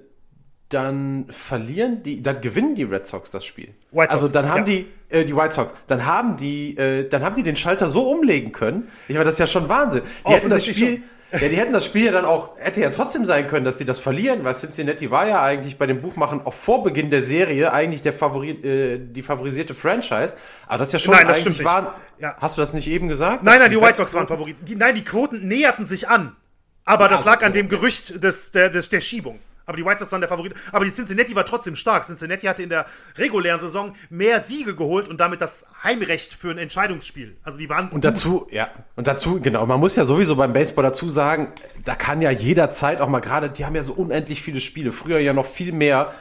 dann verlieren die, dann gewinnen die Red Sox das Spiel. Sox, also dann haben ja. die äh, die White Sox, dann haben die, äh, dann haben die den Schalter so umlegen können. Ich meine, das ist ja schon Wahnsinn. Die hätten das Spiel, ja, die hätten das Spiel ja dann auch, hätte ja trotzdem sein können, dass die das verlieren, weil Cincinnati war ja eigentlich bei dem Buchmachen auch vor Beginn der Serie eigentlich der Favori, äh, die favorisierte Franchise. Aber das ist ja schon nein, das eigentlich waren. Ja. Hast du das nicht eben gesagt? Nein, nein, die White Sox waren Favorit. Die, nein, die Quoten näherten sich an. Aber das lag an dem Gerücht des, der, des, der Schiebung. Aber die White Sox waren der Favorit. Aber die Cincinnati war trotzdem stark. Cincinnati hatte in der regulären Saison mehr Siege geholt und damit das Heimrecht für ein Entscheidungsspiel. Also die waren. Und dazu, ja. Und dazu, genau. Man muss ja sowieso beim Baseball dazu sagen, da kann ja jederzeit auch mal gerade, die haben ja so unendlich viele Spiele. Früher ja noch viel mehr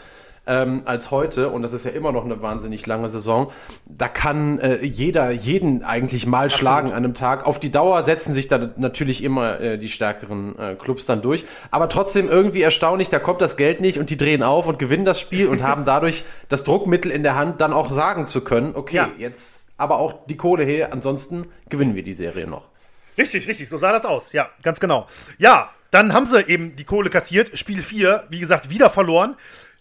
ähm, als heute, und das ist ja immer noch eine wahnsinnig lange Saison, da kann äh, jeder jeden eigentlich mal Absolut. schlagen an einem Tag. Auf die Dauer setzen sich da natürlich immer äh, die stärkeren äh, Clubs dann durch. Aber trotzdem irgendwie erstaunlich, da kommt das Geld nicht und die drehen auf und gewinnen das Spiel und haben dadurch das Druckmittel in der Hand, dann auch sagen zu können, okay, ja. jetzt aber auch die Kohle her, ansonsten gewinnen wir die Serie noch. Richtig, richtig, so sah das aus. Ja, ganz genau. Ja, dann haben sie eben die Kohle kassiert. Spiel 4, wie gesagt, wieder verloren.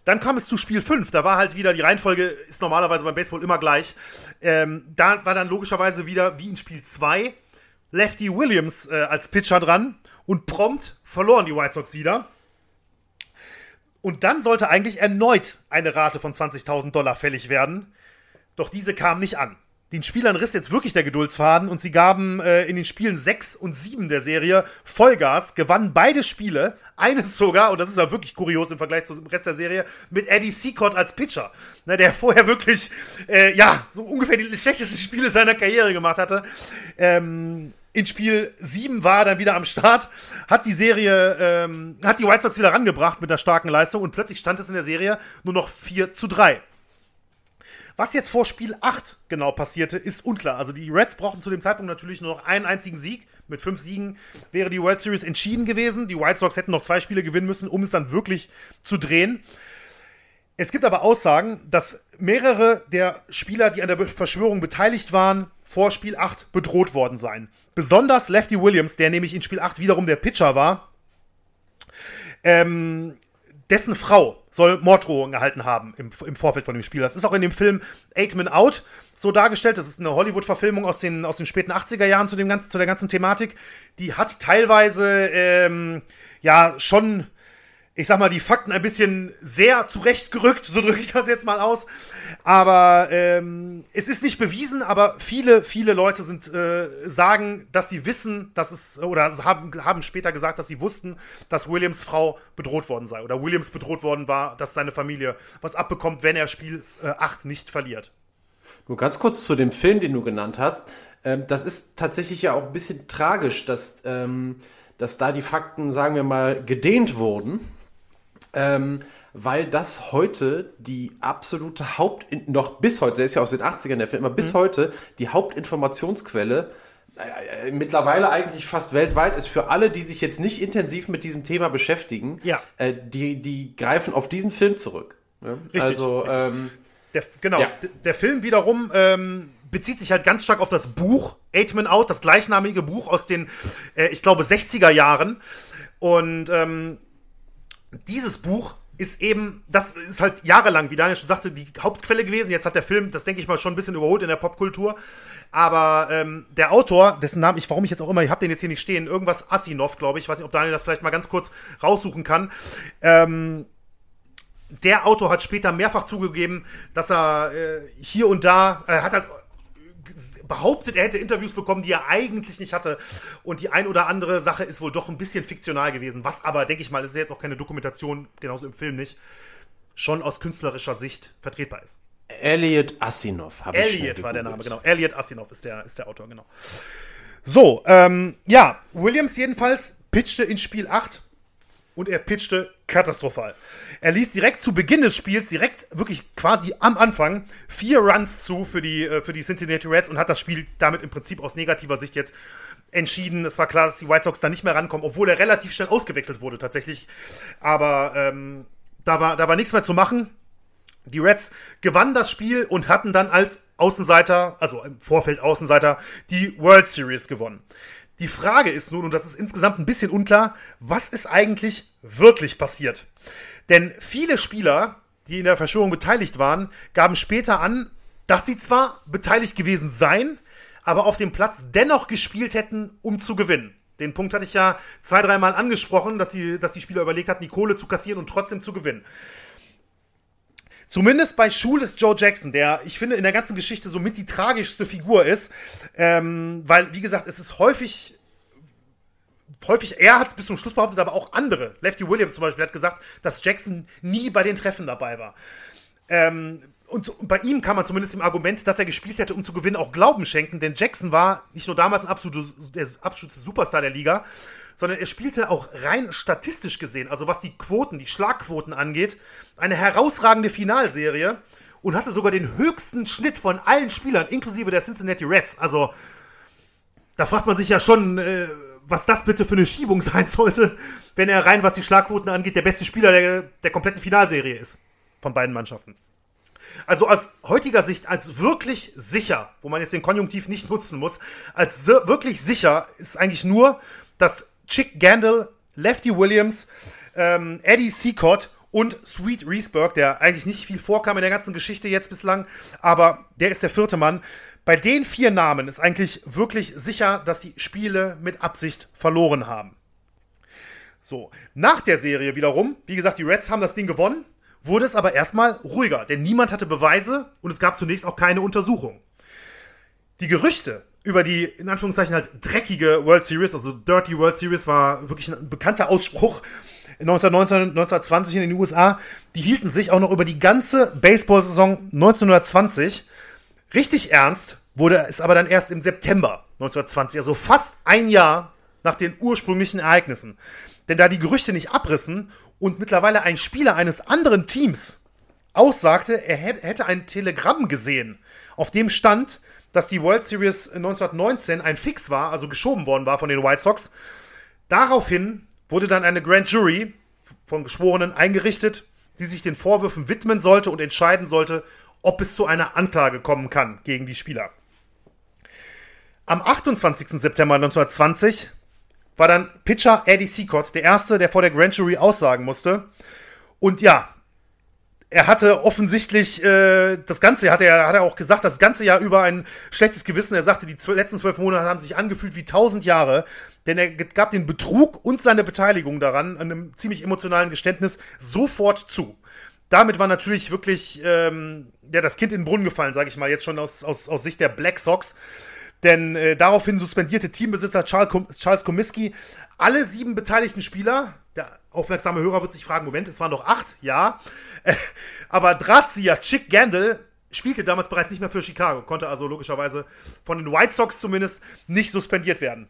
Dann kam es zu Spiel 5. Da war halt wieder, die Reihenfolge ist normalerweise beim Baseball immer gleich. Ähm, da war dann logischerweise wieder, wie in Spiel 2, Lefty Williams äh, als Pitcher dran. Und prompt verloren die White Sox wieder. Und dann sollte eigentlich erneut eine Rate von 20.000 Dollar fällig werden. Doch diese kam nicht an den Spielern riss jetzt wirklich der Geduldsfaden und sie gaben äh, in den Spielen 6 und 7 der Serie Vollgas, gewannen beide Spiele, eines sogar, und das ist ja wirklich kurios im Vergleich zum Rest der Serie, mit Eddie Seacott als Pitcher, ne, der vorher wirklich, äh, ja, so ungefähr die schlechtesten Spiele seiner Karriere gemacht hatte. Ähm, in Spiel 7 war er dann wieder am Start, hat die Serie, ähm, hat die White Sox wieder rangebracht mit einer starken Leistung und plötzlich stand es in der Serie nur noch 4 zu 3. Was jetzt vor Spiel 8 genau passierte, ist unklar. Also die Reds brauchten zu dem Zeitpunkt natürlich nur noch einen einzigen Sieg. Mit fünf Siegen wäre die World Series entschieden gewesen. Die White Sox hätten noch zwei Spiele gewinnen müssen, um es dann wirklich zu drehen. Es gibt aber Aussagen, dass mehrere der Spieler, die an der Verschwörung beteiligt waren, vor Spiel 8 bedroht worden seien. Besonders Lefty Williams, der nämlich in Spiel 8 wiederum der Pitcher war, ähm, dessen Frau soll Morddrohungen erhalten haben im, im Vorfeld von dem Spiel. Das ist auch in dem Film Eight Men Out so dargestellt. Das ist eine Hollywood-Verfilmung aus den, aus den späten 80er Jahren zu, dem ganzen, zu der ganzen Thematik. Die hat teilweise ähm, ja schon ich sag mal, die Fakten ein bisschen sehr zurechtgerückt, so drücke ich das jetzt mal aus. Aber ähm, es ist nicht bewiesen, aber viele, viele Leute sind, äh, sagen, dass sie wissen, dass es, oder haben, haben später gesagt, dass sie wussten, dass Williams Frau bedroht worden sei. Oder Williams bedroht worden war, dass seine Familie was abbekommt, wenn er Spiel äh, 8 nicht verliert. Nur ganz kurz zu dem Film, den du genannt hast. Ähm, das ist tatsächlich ja auch ein bisschen tragisch, dass, ähm, dass da die Fakten, sagen wir mal, gedehnt wurden. Ähm, weil das heute die absolute Haupt, noch bis heute, der ist ja aus den 80ern der Film, aber bis mhm. heute die Hauptinformationsquelle äh, mittlerweile eigentlich fast weltweit ist für alle, die sich jetzt nicht intensiv mit diesem Thema beschäftigen, ja. äh, die, die greifen auf diesen Film zurück. Ja? Richtig. Also, richtig. Ähm, der, genau, ja. der Film wiederum ähm, bezieht sich halt ganz stark auf das Buch Eight Men Out, das gleichnamige Buch aus den, äh, ich glaube, 60er Jahren. Und ähm, dieses Buch ist eben, das ist halt jahrelang, wie Daniel schon sagte, die Hauptquelle gewesen. Jetzt hat der Film, das denke ich mal, schon ein bisschen überholt in der Popkultur. Aber ähm, der Autor, dessen Namen ich, warum ich jetzt auch immer, ich habe den jetzt hier nicht stehen, irgendwas Asinov, glaube ich, weiß nicht, ob Daniel das vielleicht mal ganz kurz raussuchen kann. Ähm, der Autor hat später mehrfach zugegeben, dass er äh, hier und da, er hat halt behauptet, er hätte Interviews bekommen, die er eigentlich nicht hatte. Und die ein oder andere Sache ist wohl doch ein bisschen fiktional gewesen. Was aber, denke ich mal, das ist jetzt auch keine Dokumentation, genauso im Film nicht, schon aus künstlerischer Sicht vertretbar ist. Elliot Asinov, habe ich Elliot war der Name, genau. Elliot Asinov ist der, ist der Autor, genau. So, ähm, ja, Williams jedenfalls pitchte in Spiel 8 und er pitchte katastrophal. Er ließ direkt zu Beginn des Spiels, direkt wirklich quasi am Anfang, vier Runs zu für die, äh, für die Cincinnati Reds und hat das Spiel damit im Prinzip aus negativer Sicht jetzt entschieden. Es war klar, dass die White Sox da nicht mehr rankommen, obwohl er relativ schnell ausgewechselt wurde tatsächlich. Aber ähm, da, war, da war nichts mehr zu machen. Die Reds gewannen das Spiel und hatten dann als Außenseiter, also im Vorfeld Außenseiter, die World Series gewonnen. Die Frage ist nun, und das ist insgesamt ein bisschen unklar, was ist eigentlich wirklich passiert? Denn viele Spieler, die in der Verschwörung beteiligt waren, gaben später an, dass sie zwar beteiligt gewesen seien, aber auf dem Platz dennoch gespielt hätten, um zu gewinnen. Den Punkt hatte ich ja zwei, dreimal angesprochen, dass die, dass die Spieler überlegt hatten, die Kohle zu kassieren und trotzdem zu gewinnen. Zumindest bei Schul ist Joe Jackson, der, ich finde, in der ganzen Geschichte somit die tragischste Figur ist. Ähm, weil, wie gesagt, es ist häufig häufig, er hat es bis zum Schluss behauptet, aber auch andere. Lefty Williams zum Beispiel hat gesagt, dass Jackson nie bei den Treffen dabei war. Ähm, und bei ihm kann man zumindest im Argument, dass er gespielt hätte, um zu gewinnen, auch Glauben schenken, denn Jackson war nicht nur damals ein absoluter, der absolute Superstar der Liga, sondern er spielte auch rein statistisch gesehen, also was die Quoten, die Schlagquoten angeht, eine herausragende Finalserie und hatte sogar den höchsten Schnitt von allen Spielern, inklusive der Cincinnati Reds. Also, da fragt man sich ja schon, äh, was das bitte für eine Schiebung sein sollte, wenn er rein, was die Schlagquoten angeht, der beste Spieler der, der kompletten Finalserie ist. Von beiden Mannschaften. Also aus heutiger Sicht als wirklich sicher, wo man jetzt den Konjunktiv nicht nutzen muss, als wirklich sicher ist eigentlich nur, dass Chick Gandil, Lefty Williams, ähm, Eddie Seacott und Sweet Reesburg, der eigentlich nicht viel vorkam in der ganzen Geschichte jetzt bislang, aber der ist der vierte Mann, bei den vier Namen ist eigentlich wirklich sicher, dass sie Spiele mit Absicht verloren haben. So, nach der Serie wiederum, wie gesagt, die Reds haben das Ding gewonnen, wurde es aber erstmal ruhiger, denn niemand hatte Beweise und es gab zunächst auch keine Untersuchung. Die Gerüchte über die, in Anführungszeichen halt, dreckige World Series, also Dirty World Series war wirklich ein bekannter Ausspruch 1919, 1920 in den USA, die hielten sich auch noch über die ganze Baseball-Saison 1920 Richtig ernst wurde es aber dann erst im September 1920, also fast ein Jahr nach den ursprünglichen Ereignissen. Denn da die Gerüchte nicht abrissen und mittlerweile ein Spieler eines anderen Teams aussagte, er hätte ein Telegramm gesehen, auf dem stand, dass die World Series 1919 ein Fix war, also geschoben worden war von den White Sox. Daraufhin wurde dann eine Grand Jury von Geschworenen eingerichtet, die sich den Vorwürfen widmen sollte und entscheiden sollte, ob es zu einer Anklage kommen kann gegen die Spieler. Am 28. September 1920 war dann Pitcher Eddie Seacott der Erste, der vor der Grand Jury aussagen musste. Und ja, er hatte offensichtlich äh, das ganze, hat er, hat er auch gesagt, das ganze Jahr über ein schlechtes Gewissen. Er sagte, die letzten zwölf Monate haben sich angefühlt wie tausend Jahre, denn er gab den Betrug und seine Beteiligung daran, an einem ziemlich emotionalen Geständnis, sofort zu damit war natürlich wirklich ähm, ja, das Kind in den Brunnen gefallen, sage ich mal, jetzt schon aus, aus, aus Sicht der Black Sox. Denn äh, daraufhin suspendierte Teambesitzer Charles, Charles Comiskey alle sieben beteiligten Spieler. Der aufmerksame Hörer wird sich fragen: Moment, es waren noch acht, ja. Äh, aber Drahtzieher Chick Gandil spielte damals bereits nicht mehr für Chicago, konnte also logischerweise von den White Sox zumindest nicht suspendiert werden.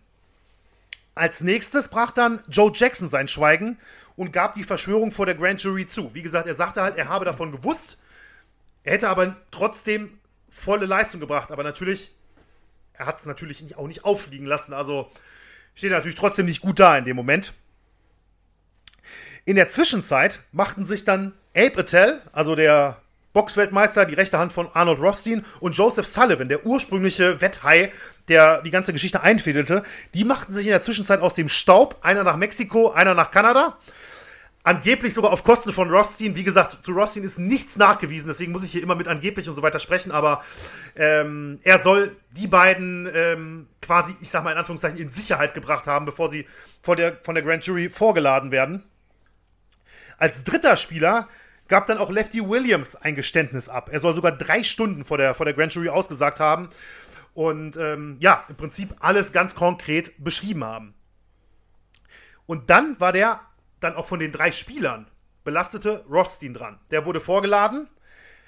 Als nächstes brach dann Joe Jackson sein Schweigen und gab die Verschwörung vor der Grand Jury zu. Wie gesagt, er sagte halt, er habe davon gewusst, er hätte aber trotzdem volle Leistung gebracht. Aber natürlich, er hat es natürlich auch nicht auffliegen lassen. Also steht natürlich trotzdem nicht gut da in dem Moment. In der Zwischenzeit machten sich dann Abe Attell, also der Boxweltmeister, die rechte Hand von Arnold Rothstein und Joseph Sullivan, der ursprüngliche Wetthai, der die ganze Geschichte einfädelte, die machten sich in der Zwischenzeit aus dem Staub, einer nach Mexiko, einer nach Kanada. Angeblich sogar auf Kosten von Rothstein. Wie gesagt, zu Rothstein ist nichts nachgewiesen, deswegen muss ich hier immer mit angeblich und so weiter sprechen, aber ähm, er soll die beiden ähm, quasi, ich sag mal in Anführungszeichen, in Sicherheit gebracht haben, bevor sie vor der, von der Grand Jury vorgeladen werden. Als dritter Spieler gab dann auch Lefty Williams ein Geständnis ab. Er soll sogar drei Stunden vor der, vor der Grand Jury ausgesagt haben und ähm, ja, im Prinzip alles ganz konkret beschrieben haben. Und dann war der dann auch von den drei Spielern belastete Rothstein dran. Der wurde vorgeladen,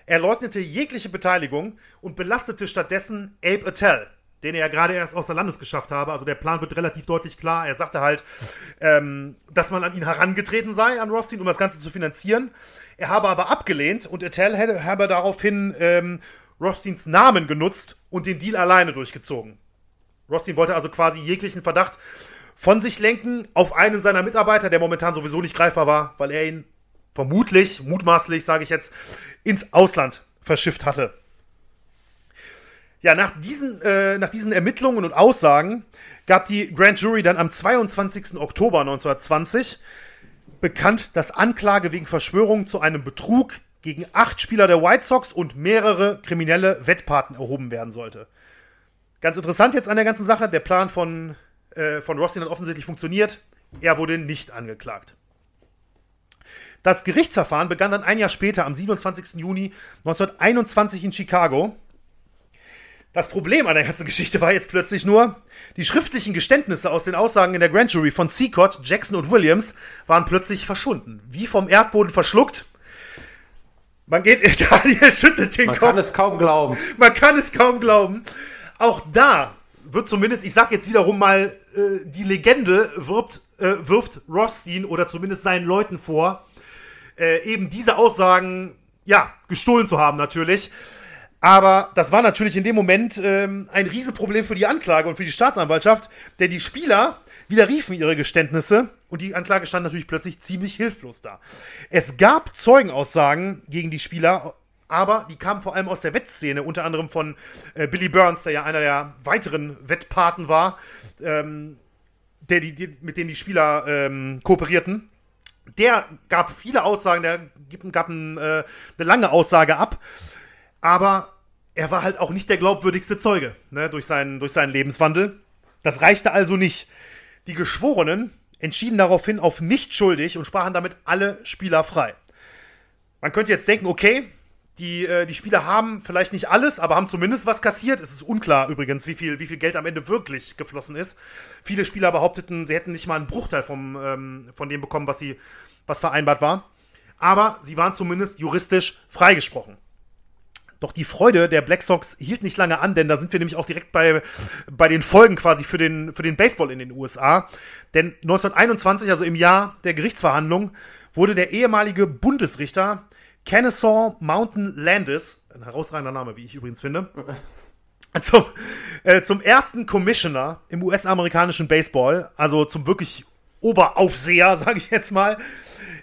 er leugnete jegliche Beteiligung und belastete stattdessen Abe Attell, den er ja gerade erst außer Landes geschafft habe. Also der Plan wird relativ deutlich klar. Er sagte halt, ähm, dass man an ihn herangetreten sei, an Rothstein, um das Ganze zu finanzieren. Er habe aber abgelehnt und Attell habe daraufhin ähm, Rothsteins Namen genutzt und den Deal alleine durchgezogen. Rothstein wollte also quasi jeglichen Verdacht von sich lenken auf einen seiner Mitarbeiter, der momentan sowieso nicht greifbar war, weil er ihn vermutlich, mutmaßlich, sage ich jetzt, ins Ausland verschifft hatte. Ja, nach diesen, äh, nach diesen Ermittlungen und Aussagen gab die Grand Jury dann am 22. Oktober 1920 bekannt, dass Anklage wegen Verschwörung zu einem Betrug gegen acht Spieler der White Sox und mehrere kriminelle Wettpaten erhoben werden sollte. Ganz interessant jetzt an der ganzen Sache, der Plan von, äh, von Rossi hat offensichtlich funktioniert. Er wurde nicht angeklagt. Das Gerichtsverfahren begann dann ein Jahr später, am 27. Juni 1921 in Chicago. Das Problem an der ganzen Geschichte war jetzt plötzlich nur, die schriftlichen Geständnisse aus den Aussagen in der Grand Jury von Seacott, Jackson und Williams waren plötzlich verschwunden. Wie vom Erdboden verschluckt. Man geht, Daniel schüttelt den Man Kopf. kann es kaum glauben. Man kann es kaum glauben. Auch da wird zumindest, ich sag jetzt wiederum mal, äh, die Legende wirbt, äh, wirft Rothstein oder zumindest seinen Leuten vor, äh, eben diese Aussagen, ja, gestohlen zu haben natürlich. Aber das war natürlich in dem Moment ähm, ein Riesenproblem für die Anklage und für die Staatsanwaltschaft, denn die Spieler widerriefen ihre Geständnisse und die Anklage stand natürlich plötzlich ziemlich hilflos da. Es gab Zeugenaussagen gegen die Spieler, aber die kamen vor allem aus der Wettszene, unter anderem von äh, Billy Burns, der ja einer der weiteren Wettpaten war, ähm, der, die, die, mit denen die Spieler ähm, kooperierten. Der gab viele Aussagen, der gab ein, äh, eine lange Aussage ab aber er war halt auch nicht der glaubwürdigste Zeuge ne, durch, seinen, durch seinen Lebenswandel. Das reichte also nicht. Die Geschworenen entschieden daraufhin auf nicht schuldig und sprachen damit alle Spieler frei. Man könnte jetzt denken, okay, die, äh, die Spieler haben vielleicht nicht alles, aber haben zumindest was kassiert. Es ist unklar übrigens, wie viel, wie viel Geld am Ende wirklich geflossen ist. Viele Spieler behaupteten, sie hätten nicht mal einen Bruchteil vom, ähm, von dem bekommen, was, sie, was vereinbart war. Aber sie waren zumindest juristisch freigesprochen. Doch die Freude der Black Sox hielt nicht lange an, denn da sind wir nämlich auch direkt bei, bei den Folgen quasi für den, für den Baseball in den USA. Denn 1921, also im Jahr der Gerichtsverhandlung, wurde der ehemalige Bundesrichter Kennesaw Mountain Landis, ein herausragender Name, wie ich übrigens finde, zum, äh, zum ersten Commissioner im US-amerikanischen Baseball, also zum wirklich Oberaufseher, sage ich jetzt mal,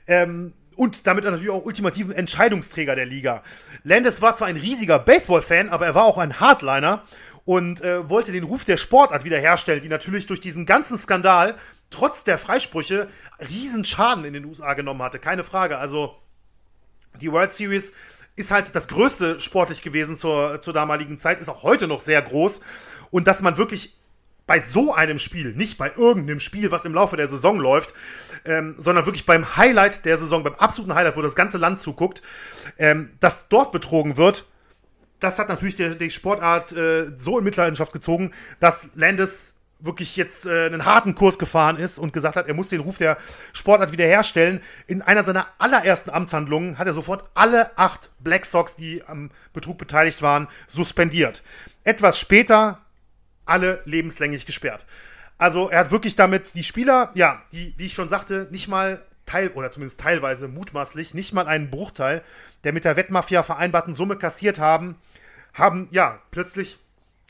ähm, und damit natürlich auch ultimativen Entscheidungsträger der Liga. Landis war zwar ein riesiger Baseball-Fan, aber er war auch ein Hardliner und äh, wollte den Ruf der Sportart wiederherstellen, die natürlich durch diesen ganzen Skandal trotz der Freisprüche riesen Schaden in den USA genommen hatte. Keine Frage. Also die World Series ist halt das größte sportlich gewesen zur, zur damaligen Zeit, ist auch heute noch sehr groß. Und dass man wirklich bei so einem Spiel, nicht bei irgendeinem Spiel, was im Laufe der Saison läuft, ähm, sondern wirklich beim Highlight der Saison, beim absoluten Highlight, wo das ganze Land zuguckt, ähm, dass dort betrogen wird, das hat natürlich die, die Sportart äh, so in Mitleidenschaft gezogen, dass Landis wirklich jetzt äh, einen harten Kurs gefahren ist und gesagt hat, er muss den Ruf der Sportart wiederherstellen. In einer seiner allerersten Amtshandlungen hat er sofort alle acht Black Sox, die am Betrug beteiligt waren, suspendiert. Etwas später alle lebenslänglich gesperrt. Also er hat wirklich damit die Spieler, ja, die, wie ich schon sagte, nicht mal teil oder zumindest teilweise mutmaßlich, nicht mal einen Bruchteil der mit der Wettmafia vereinbarten Summe kassiert haben, haben ja plötzlich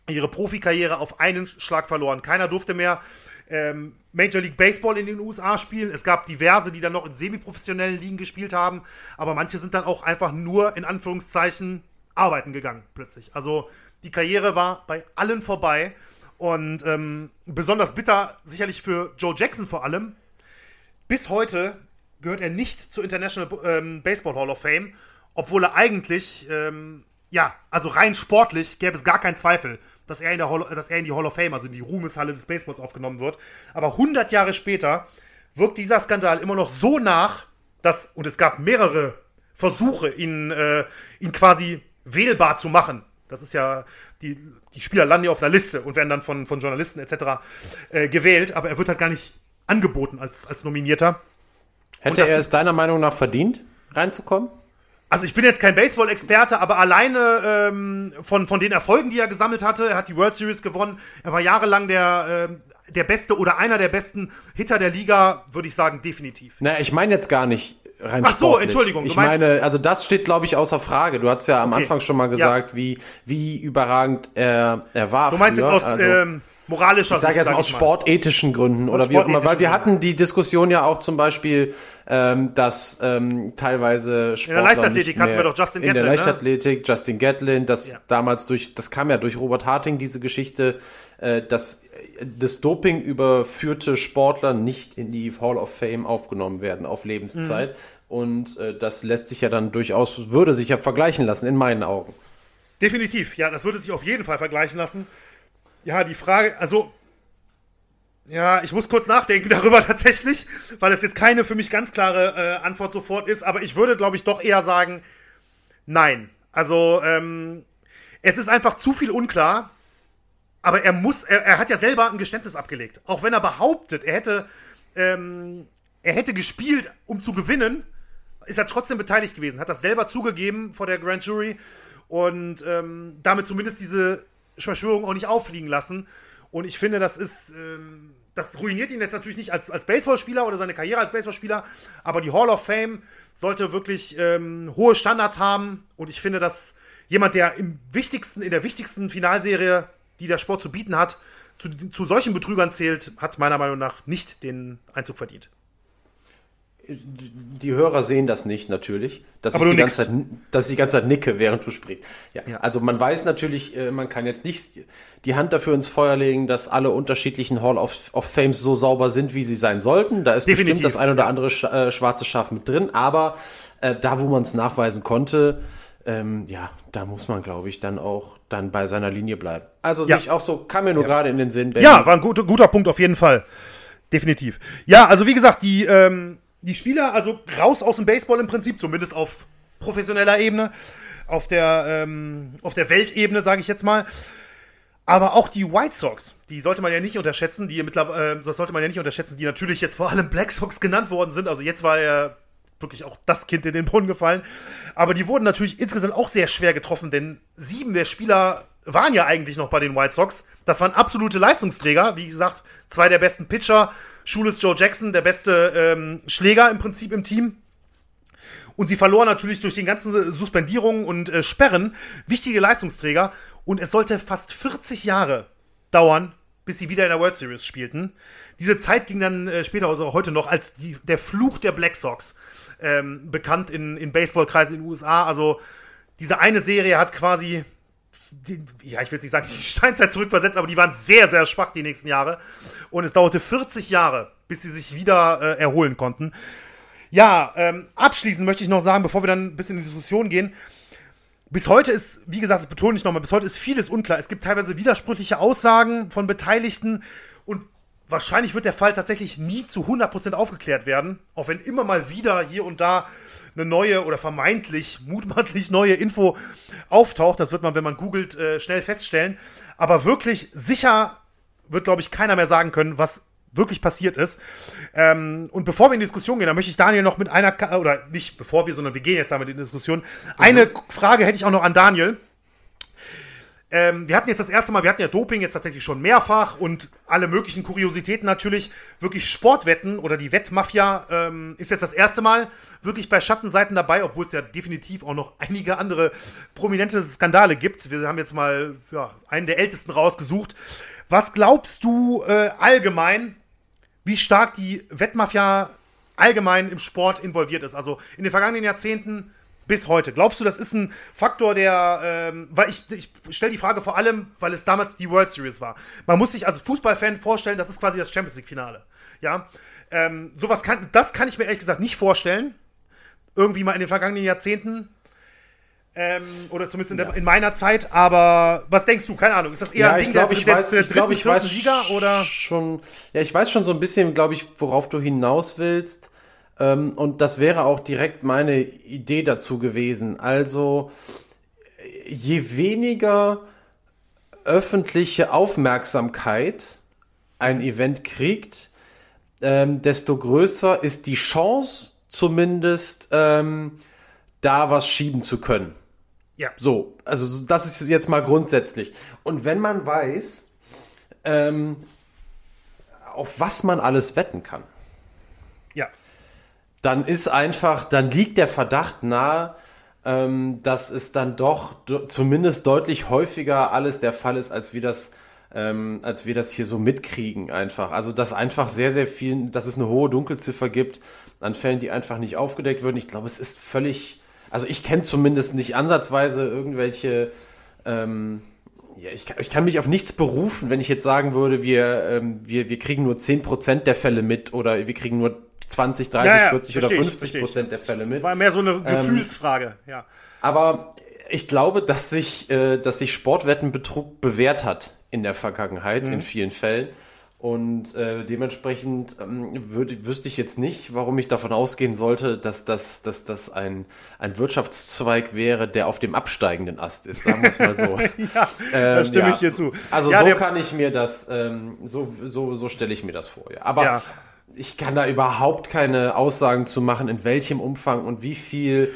ihre Profikarriere auf einen Schlag verloren. Keiner durfte mehr ähm, Major League Baseball in den USA spielen. Es gab diverse, die dann noch in semiprofessionellen Ligen gespielt haben, aber manche sind dann auch einfach nur in Anführungszeichen arbeiten gegangen plötzlich. Also die Karriere war bei allen vorbei und ähm, besonders bitter sicherlich für Joe Jackson vor allem. Bis heute gehört er nicht zur International ähm, Baseball Hall of Fame, obwohl er eigentlich ähm, ja, also rein sportlich gäbe es gar keinen Zweifel, dass er, in der Hall, dass er in die Hall of Fame, also in die Ruhmeshalle des Baseballs aufgenommen wird. Aber 100 Jahre später wirkt dieser Skandal immer noch so nach, dass, und es gab mehrere Versuche, ihn, äh, ihn quasi wählbar zu machen. Das ist ja, die, die Spieler landen ja auf einer Liste und werden dann von, von Journalisten etc. Äh, gewählt, aber er wird halt gar nicht angeboten als, als Nominierter. Hätte er es deiner Meinung nach verdient, reinzukommen? Also ich bin jetzt kein Baseball-Experte, aber alleine ähm, von, von den Erfolgen, die er gesammelt hatte, er hat die World Series gewonnen, er war jahrelang der, äh, der beste oder einer der besten Hitter der Liga, würde ich sagen, definitiv. Na, ich meine jetzt gar nicht rein Ach so, sportlich. Entschuldigung. Ich meine, also das steht, glaube ich, außer Frage. Du hast ja am okay. Anfang schon mal gesagt, ja. wie, wie überragend er, er war. Du meinst früher. jetzt aus also, ähm, moralischer Ich sage jetzt mal aus sportethischen Gründen aus oder wie auch immer, weil wir hatten die Diskussion ja auch zum Beispiel, ähm, dass ähm, teilweise Sportler in der Leichtathletik hatten wir doch Justin Gatlin. In der ne? Leichtathletik, ne? Justin Gatlin, das ja. damals durch, das kam ja durch Robert Harting, diese Geschichte, äh, dass das Doping überführte Sportler nicht in die Hall of Fame aufgenommen werden auf Lebenszeit. Mhm. Und äh, das lässt sich ja dann durchaus, würde sich ja vergleichen lassen, in meinen Augen. Definitiv, ja, das würde sich auf jeden Fall vergleichen lassen. Ja, die Frage, also, ja, ich muss kurz nachdenken darüber tatsächlich, weil es jetzt keine für mich ganz klare äh, Antwort sofort ist, aber ich würde, glaube ich, doch eher sagen, nein. Also, ähm, es ist einfach zu viel unklar, aber er muss, er, er hat ja selber ein Geständnis abgelegt. Auch wenn er behauptet, er hätte, ähm, er hätte gespielt, um zu gewinnen, ist er trotzdem beteiligt gewesen, hat das selber zugegeben vor der Grand Jury und ähm, damit zumindest diese Verschwörung auch nicht auffliegen lassen. Und ich finde, das ist, ähm, das ruiniert ihn jetzt natürlich nicht als, als Baseballspieler oder seine Karriere als Baseballspieler, aber die Hall of Fame sollte wirklich ähm, hohe Standards haben. Und ich finde, dass jemand, der im wichtigsten, in der wichtigsten Finalserie, die der Sport zu bieten hat, zu, zu solchen Betrügern zählt, hat meiner Meinung nach nicht den Einzug verdient die Hörer sehen das nicht natürlich, dass, ich die, ganze Zeit, dass ich die ganze Zeit nicke, während du sprichst. Ja, ja. Also man weiß natürlich, äh, man kann jetzt nicht die Hand dafür ins Feuer legen, dass alle unterschiedlichen Hall of, of Fames so sauber sind, wie sie sein sollten. Da ist Definitiv. bestimmt das ein oder andere äh, schwarze Schaf mit drin, aber äh, da, wo man es nachweisen konnte, ähm, ja, da muss man, glaube ich, dann auch dann bei seiner Linie bleiben. Also ja. sich auch so, kam mir nur ja. gerade in den Sinn. Benny. Ja, war ein guter, guter Punkt auf jeden Fall. Definitiv. Ja, also wie gesagt, die ähm, die Spieler, also raus aus dem Baseball im Prinzip, zumindest auf professioneller Ebene, auf der, ähm, auf der Weltebene, sage ich jetzt mal. Aber auch die White Sox, die sollte man ja nicht unterschätzen, die mittlerweile, äh, das sollte man ja nicht unterschätzen, die natürlich jetzt vor allem Black Sox genannt worden sind. Also jetzt war ja wirklich auch das Kind in den Brunnen gefallen. Aber die wurden natürlich insgesamt auch sehr schwer getroffen, denn sieben der Spieler waren ja eigentlich noch bei den White Sox. Das waren absolute Leistungsträger. Wie gesagt, zwei der besten Pitcher. Schules Joe Jackson, der beste ähm, Schläger im Prinzip im Team. Und sie verloren natürlich durch die ganzen Suspendierungen und äh, Sperren wichtige Leistungsträger. Und es sollte fast 40 Jahre dauern, bis sie wieder in der World Series spielten. Diese Zeit ging dann äh, später, also heute noch, als die, der Fluch der Black Sox ähm, bekannt in, in Baseballkreisen in den USA. Also diese eine Serie hat quasi die, ja, ich will jetzt nicht sagen, die Steinzeit zurückversetzt, aber die waren sehr, sehr schwach die nächsten Jahre. Und es dauerte 40 Jahre, bis sie sich wieder äh, erholen konnten. Ja, ähm, abschließend möchte ich noch sagen, bevor wir dann ein bisschen in die Diskussion gehen, bis heute ist, wie gesagt, das betone ich nochmal, bis heute ist vieles unklar. Es gibt teilweise widersprüchliche Aussagen von Beteiligten und wahrscheinlich wird der Fall tatsächlich nie zu 100% aufgeklärt werden, auch wenn immer mal wieder hier und da eine neue oder vermeintlich, mutmaßlich neue Info auftaucht. Das wird man, wenn man googelt, äh, schnell feststellen. Aber wirklich sicher wird, glaube ich, keiner mehr sagen können, was wirklich passiert ist. Ähm, und bevor wir in die Diskussion gehen, da möchte ich Daniel noch mit einer, oder nicht bevor wir, sondern wir gehen jetzt damit in die Diskussion. Eine mhm. Frage hätte ich auch noch an Daniel. Ähm, wir hatten jetzt das erste Mal, wir hatten ja Doping jetzt tatsächlich schon mehrfach und alle möglichen Kuriositäten natürlich. Wirklich Sportwetten oder die Wettmafia ähm, ist jetzt das erste Mal wirklich bei Schattenseiten dabei, obwohl es ja definitiv auch noch einige andere prominente Skandale gibt. Wir haben jetzt mal ja, einen der ältesten rausgesucht. Was glaubst du äh, allgemein, wie stark die Wettmafia allgemein im Sport involviert ist? Also in den vergangenen Jahrzehnten bis heute. Glaubst du, das ist ein Faktor, der, ähm, weil ich, ich stelle die Frage vor allem, weil es damals die World Series war. Man muss sich als Fußballfan vorstellen, das ist quasi das Champions League Finale. Ja, ähm, sowas kann, das kann ich mir ehrlich gesagt nicht vorstellen. Irgendwie mal in den vergangenen Jahrzehnten. Ähm, oder zumindest in, der, in, meiner Zeit, aber was denkst du? Keine Ahnung. Ist das eher ja, ein Ding glaub, der, ich der, weiß, der, ich dritten, ich weiß Liga oder? Schon, ja, ich weiß schon so ein bisschen, glaube ich, worauf du hinaus willst. Ähm, und das wäre auch direkt meine Idee dazu gewesen. Also, je weniger öffentliche Aufmerksamkeit ein Event kriegt, ähm, desto größer ist die Chance, zumindest ähm, da was schieben zu können. Ja. So, also das ist jetzt mal grundsätzlich. Und wenn man weiß, ähm, auf was man alles wetten kann, dann ist einfach, dann liegt der Verdacht nahe, ähm, dass es dann doch zumindest deutlich häufiger alles der Fall ist, als wir das ähm, als wir das hier so mitkriegen einfach. Also dass einfach sehr, sehr viel, dass es eine hohe Dunkelziffer gibt an Fällen, die einfach nicht aufgedeckt würden. Ich glaube, es ist völlig, also ich kenne zumindest nicht ansatzweise irgendwelche, ähm, ja, ich, ich kann mich auf nichts berufen, wenn ich jetzt sagen würde, wir, ähm, wir, wir kriegen nur 10% der Fälle mit oder wir kriegen nur 20, 30, ja, ja, 40 oder 50 Prozent der Fälle mit. War mehr so eine ähm, Gefühlsfrage, ähm, ja. Aber ich glaube, dass sich, äh, dass sich Sportwettenbetrug bewährt hat in der Vergangenheit, mhm. in vielen Fällen. Und äh, dementsprechend ähm, würd, wüsste ich jetzt nicht, warum ich davon ausgehen sollte, dass das, dass das ein, ein Wirtschaftszweig wäre, der auf dem absteigenden Ast ist, sagen wir es mal so. ja, ähm, da stimme ja, ich dir zu. Also ja, so kann ich mir das, ähm, so, so, so stelle ich mir das vor. Ja. Aber ja ich kann da überhaupt keine Aussagen zu machen, in welchem Umfang und wie viel,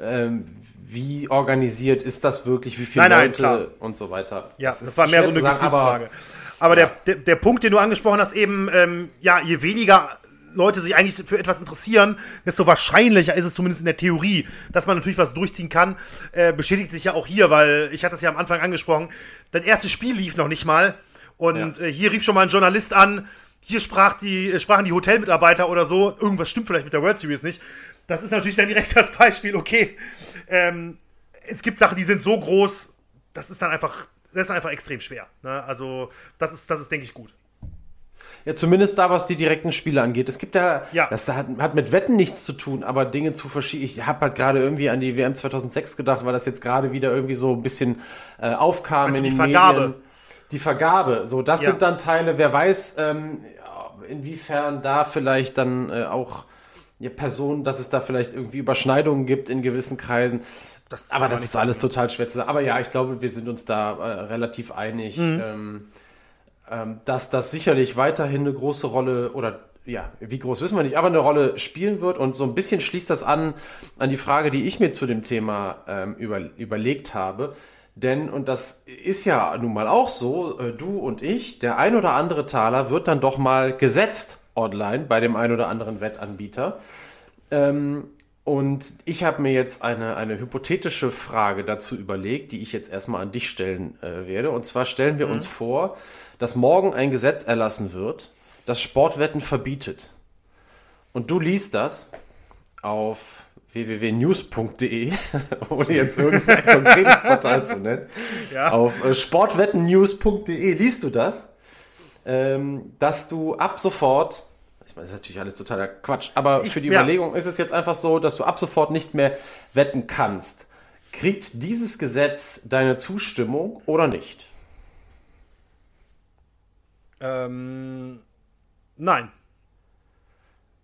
ähm, wie organisiert ist das wirklich, wie viele nein, Leute nein, und so weiter. Ja, das, das war mehr so eine sagen, Gefühlsfrage. Aber, aber der, der, der Punkt, den du angesprochen hast, eben, ähm, ja, je weniger Leute sich eigentlich für etwas interessieren, desto wahrscheinlicher ist es zumindest in der Theorie, dass man natürlich was durchziehen kann. Äh, bestätigt sich ja auch hier, weil ich hatte es ja am Anfang angesprochen, das erste Spiel lief noch nicht mal. Und ja. äh, hier rief schon mal ein Journalist an, hier sprach die, sprachen die Hotelmitarbeiter oder so, irgendwas stimmt vielleicht mit der World Series nicht. Das ist natürlich dann direkt das Beispiel, okay, ähm, es gibt Sachen, die sind so groß, das ist dann einfach, das ist einfach extrem schwer. Ne? Also, das ist, das ist, denke ich, gut. Ja, zumindest da, was die direkten Spiele angeht. Es gibt da, ja. das hat, hat mit Wetten nichts zu tun, aber Dinge zu verschieben. Ich habe halt gerade irgendwie an die WM 2006 gedacht, weil das jetzt gerade wieder irgendwie so ein bisschen äh, aufkam also in den Vergabe. Medien die Vergabe. So, das ja. sind dann Teile, wer weiß, ähm, inwiefern da vielleicht dann äh, auch Personen, dass es da vielleicht irgendwie Überschneidungen gibt in gewissen Kreisen. Das aber das ist alles sein. total schwer zu sagen. Aber ja, ich glaube, wir sind uns da äh, relativ einig, mhm. ähm, ähm, dass das sicherlich weiterhin eine große Rolle oder ja, wie groß wissen wir nicht, aber eine Rolle spielen wird. Und so ein bisschen schließt das an an die Frage, die ich mir zu dem Thema ähm, über, überlegt habe. Denn, und das ist ja nun mal auch so, äh, du und ich, der ein oder andere Taler wird dann doch mal gesetzt online bei dem ein oder anderen Wettanbieter. Ähm, und ich habe mir jetzt eine, eine hypothetische Frage dazu überlegt, die ich jetzt erstmal an dich stellen äh, werde. Und zwar stellen wir mhm. uns vor, dass morgen ein Gesetz erlassen wird, das Sportwetten verbietet. Und du liest das auf www.news.de, ohne jetzt irgendein konkretes Portal zu nennen, ja. auf äh, sportwettennews.de liest du das, ähm, dass du ab sofort, ich meine, das ist natürlich alles totaler Quatsch, aber ich, für die ja. Überlegung ist es jetzt einfach so, dass du ab sofort nicht mehr wetten kannst. Kriegt dieses Gesetz deine Zustimmung oder nicht? Ähm, nein.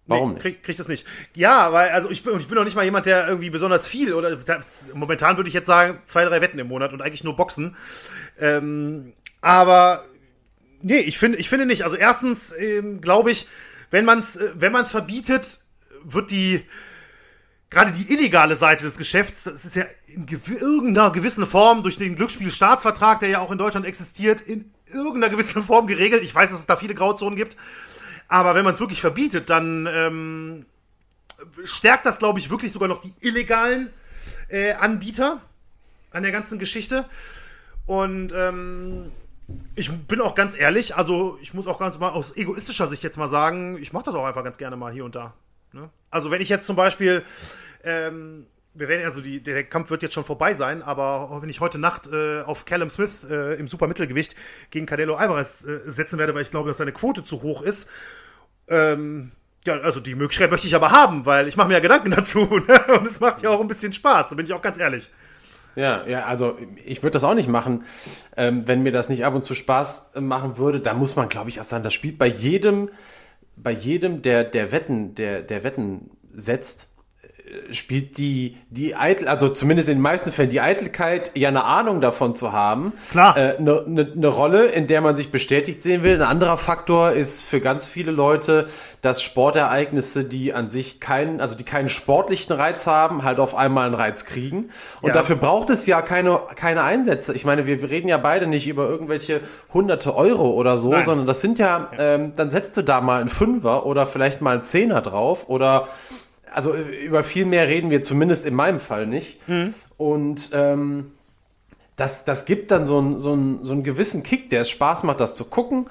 Warum nee, krieg, krieg das nicht. Ja, weil, also ich bin, ich bin noch nicht mal jemand, der irgendwie besonders viel oder das, momentan würde ich jetzt sagen, zwei, drei Wetten im Monat und eigentlich nur Boxen. Ähm, aber Nee, ich finde, ich finde nicht. Also erstens ähm, glaube ich, wenn man es äh, wenn man's verbietet, wird die gerade die illegale Seite des Geschäfts, das ist ja in gew irgendeiner gewissen Form durch den Glücksspielstaatsvertrag, der ja auch in Deutschland existiert, in irgendeiner gewissen Form geregelt. Ich weiß, dass es da viele Grauzonen gibt. Aber wenn man es wirklich verbietet, dann ähm, stärkt das, glaube ich, wirklich sogar noch die illegalen äh, Anbieter an der ganzen Geschichte. Und ähm, ich bin auch ganz ehrlich, also ich muss auch ganz mal aus egoistischer Sicht jetzt mal sagen, ich mache das auch einfach ganz gerne mal hier und da. Ne? Also wenn ich jetzt zum Beispiel, ähm, wir werden also die, der Kampf wird jetzt schon vorbei sein, aber wenn ich heute Nacht äh, auf Callum Smith äh, im Supermittelgewicht gegen Canelo Alvarez äh, setzen werde, weil ich glaube, dass seine Quote zu hoch ist, ähm, ja, also die Möglichkeit möchte ich aber haben, weil ich mache mir ja Gedanken dazu ne? und es macht ja auch ein bisschen Spaß, da bin ich auch ganz ehrlich. Ja, ja, also ich würde das auch nicht machen, ähm, wenn mir das nicht ab und zu Spaß äh, machen würde. Da muss man, glaube ich, auch sagen, das spielt bei jedem, bei jedem, der, der Wetten, der, der Wetten setzt, spielt die, die Eitel, also zumindest in den meisten Fällen, die Eitelkeit, ja eine Ahnung davon zu haben, Klar. Äh, eine, eine, eine Rolle, in der man sich bestätigt sehen will. Ein anderer Faktor ist für ganz viele Leute, dass Sportereignisse, die an sich keinen, also die keinen sportlichen Reiz haben, halt auf einmal einen Reiz kriegen. Und Ja. dafür braucht es ja keine, keine Einsätze. Ich meine, wir, wir reden ja beide nicht über irgendwelche hunderte Euro oder so, Nein. sondern das sind ja, ähm, dann setzt du da mal einen Fünfer oder vielleicht mal einen Zehner drauf oder also äh, über viel mehr reden wir zumindest in meinem Fall nicht. Und ähm, das, das gibt dann so, einen so, einen so einen gewissen Kick, der es Spaß macht, das zu gucken.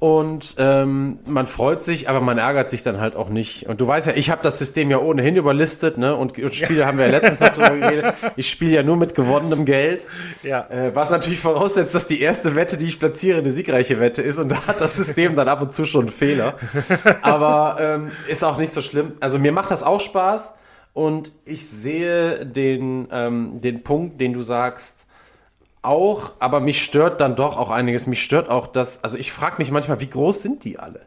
Und ähm, man freut sich, aber man ärgert sich dann halt auch nicht. Und du weißt ja, ich habe das System ja ohnehin überlistet, ne? Und, und Spiele haben wir ja letztens darüber geredet. Ich spiele ja nur mit gewonnenem Geld. Ja. Äh, was natürlich voraussetzt, dass die erste Wette, die ich platziere, eine siegreiche Wette ist. Und da hat das System dann ab und zu schon einen Fehler. Aber ähm, ist auch nicht so schlimm. Also mir macht das auch Spaß. Und ich sehe den, ähm, den Punkt, den du sagst, auch, aber mich stört dann doch auch einiges. Mich stört auch das, also ich frage mich manchmal, wie groß sind die alle?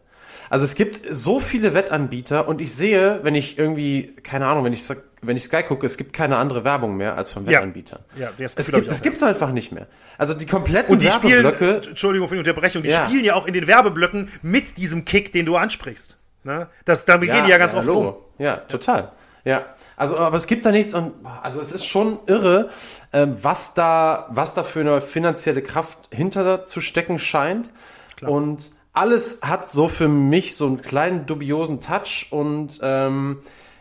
Also es gibt so viele Wettanbieter und ich sehe, wenn ich irgendwie, keine Ahnung, wenn ich, wenn ich Sky gucke, es gibt keine andere Werbung mehr als von Ja. Wettanbietern. Ja, das es gibt es gibt's einfach nicht mehr. Also die kompletten Und die spielen, Werbeblöcke, Entschuldigung für die Unterbrechung, die Ja. spielen ja auch in den Werbeblöcken mit diesem Kick, den du ansprichst. Ne? Das, da gehen die ja ganz oft Logo. um. Ja, total. Ja, also aber es gibt da nichts und also es ist schon irre, ähm, was da was da für eine finanzielle Kraft hinter zu stecken scheint. Und alles hat so für mich so einen kleinen dubiosen Touch und ähm,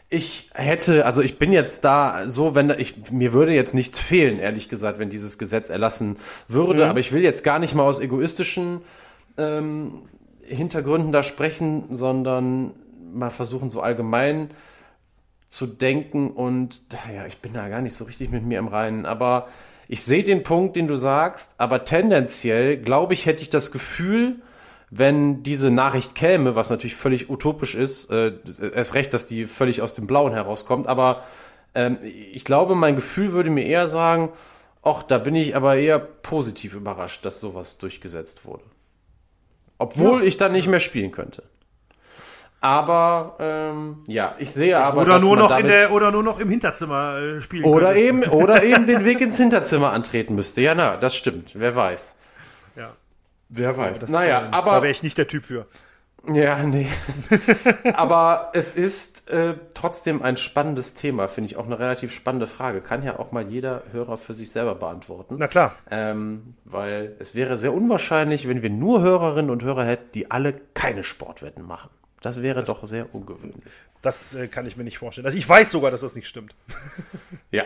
ich hätte, also ich bin jetzt da so, wenn ich mir würde jetzt nichts fehlen, ehrlich gesagt, wenn dieses Gesetz erlassen würde, aber ich will jetzt gar nicht mal aus egoistischen ähm, Hintergründen da sprechen, sondern mal versuchen, so allgemein zu denken und ja, ich bin da gar nicht so richtig mit mir im Reinen, aber ich sehe den Punkt, den du sagst, aber tendenziell, glaube ich, hätte ich das Gefühl, wenn diese Nachricht käme, was natürlich völlig utopisch ist, äh, erst recht, dass die völlig aus dem Blauen herauskommt, aber ähm, ich glaube, mein Gefühl würde mir eher sagen, ach, da bin ich aber eher positiv überrascht, dass sowas durchgesetzt wurde. Obwohl ich dann nicht mehr spielen könnte. Aber ähm, ja, ich sehe aber, Oder dass nur, noch in der, oder nur noch im Hinterzimmer äh, spielen oder könntest. eben oder eben den Weg ins Hinterzimmer antreten müsste. Ja, na, das stimmt. Wer weiß. Ja. Wer weiß. Das, naja, äh, aber Da wäre ich nicht der Typ für. ja, nee. aber es ist äh, trotzdem ein spannendes Thema, finde ich auch eine relativ spannende Frage. Kann ja auch mal jeder Hörer für sich selber beantworten. Na klar. Ähm, weil es wäre sehr unwahrscheinlich, wenn wir nur Hörerinnen und Hörer hätten, die alle keine Sportwetten machen. Das wäre doch sehr ungewöhnlich. Das äh, kann ich mir nicht vorstellen. Also ich weiß sogar, dass das nicht stimmt. Ja.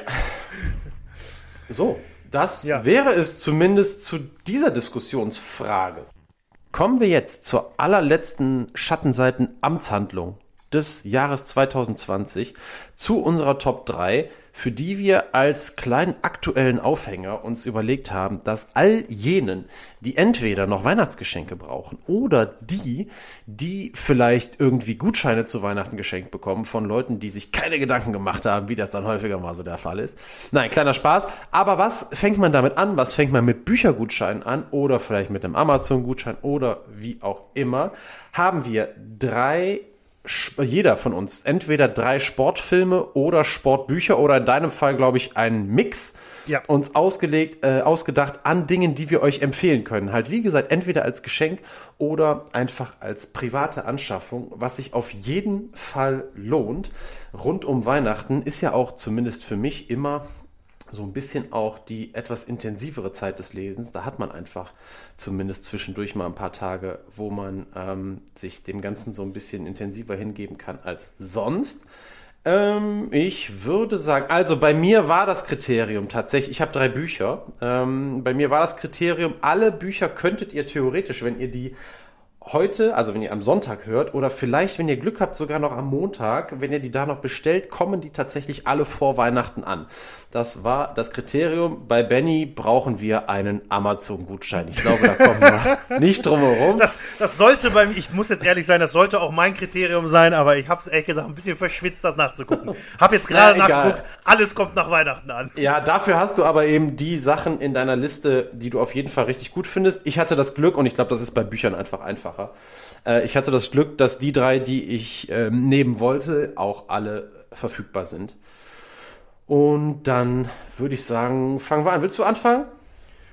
So, das Ja. wäre es zumindest zu dieser Diskussionsfrage. Kommen wir jetzt zur allerletzten Schattenseiten-Amtshandlung des Jahres 2020 zu unserer Top 3, für die wir als kleinen aktuellen Aufhänger uns überlegt haben, dass all jenen, die entweder noch Weihnachtsgeschenke brauchen oder die, die vielleicht irgendwie Gutscheine zu Weihnachten geschenkt bekommen von Leuten, die sich keine Gedanken gemacht haben, wie das dann häufiger mal so der Fall ist. Nein, kleiner Spaß. Aber was fängt man damit an? Was fängt man mit Büchergutscheinen an oder vielleicht mit einem Amazon-Gutschein oder wie auch immer? Haben wir drei jeder von uns entweder drei Sportfilme oder Sportbücher oder in deinem Fall, glaube ich, einen Mix ja. uns ausgelegt, äh, ausgedacht an Dingen, die wir euch empfehlen können. Halt, wie gesagt, entweder als Geschenk oder einfach als private Anschaffung, was sich auf jeden Fall lohnt. Rund um Weihnachten ist ja auch zumindest für mich immer so ein bisschen auch die etwas intensivere Zeit des Lesens. Da hat man einfach zumindest zwischendurch mal ein paar Tage, wo man ähm, sich dem Ganzen so ein bisschen intensiver hingeben kann als sonst. Ähm, ich würde sagen, also bei mir war das Kriterium tatsächlich, ich habe drei Bücher. Ähm, bei mir war das Kriterium, alle Bücher könntet ihr theoretisch, wenn ihr die heute, also wenn ihr am Sonntag hört, oder vielleicht, wenn ihr Glück habt, sogar noch am Montag, wenn ihr die da noch bestellt, kommen die tatsächlich alle vor Weihnachten an. Das war das Kriterium. Bei Benny brauchen wir einen Amazon-Gutschein. Ich glaube, da kommen wir nicht drum herum. Das, das sollte bei mir, ich muss jetzt ehrlich sein, das sollte auch mein Kriterium sein, aber ich habe es ehrlich gesagt ein bisschen verschwitzt, das nachzugucken. Hab jetzt gerade nachgeguckt, alles kommt nach Weihnachten an. Ja, dafür hast du aber eben die Sachen in deiner Liste, die du auf jeden Fall richtig gut findest. Ich hatte das Glück und ich glaube, das ist bei Büchern einfach einfacher. Äh, ich hatte das Glück, dass die drei, die ich ähm, nehmen wollte, auch alle verfügbar sind. Und dann würde ich sagen, fangen wir an. Willst du anfangen?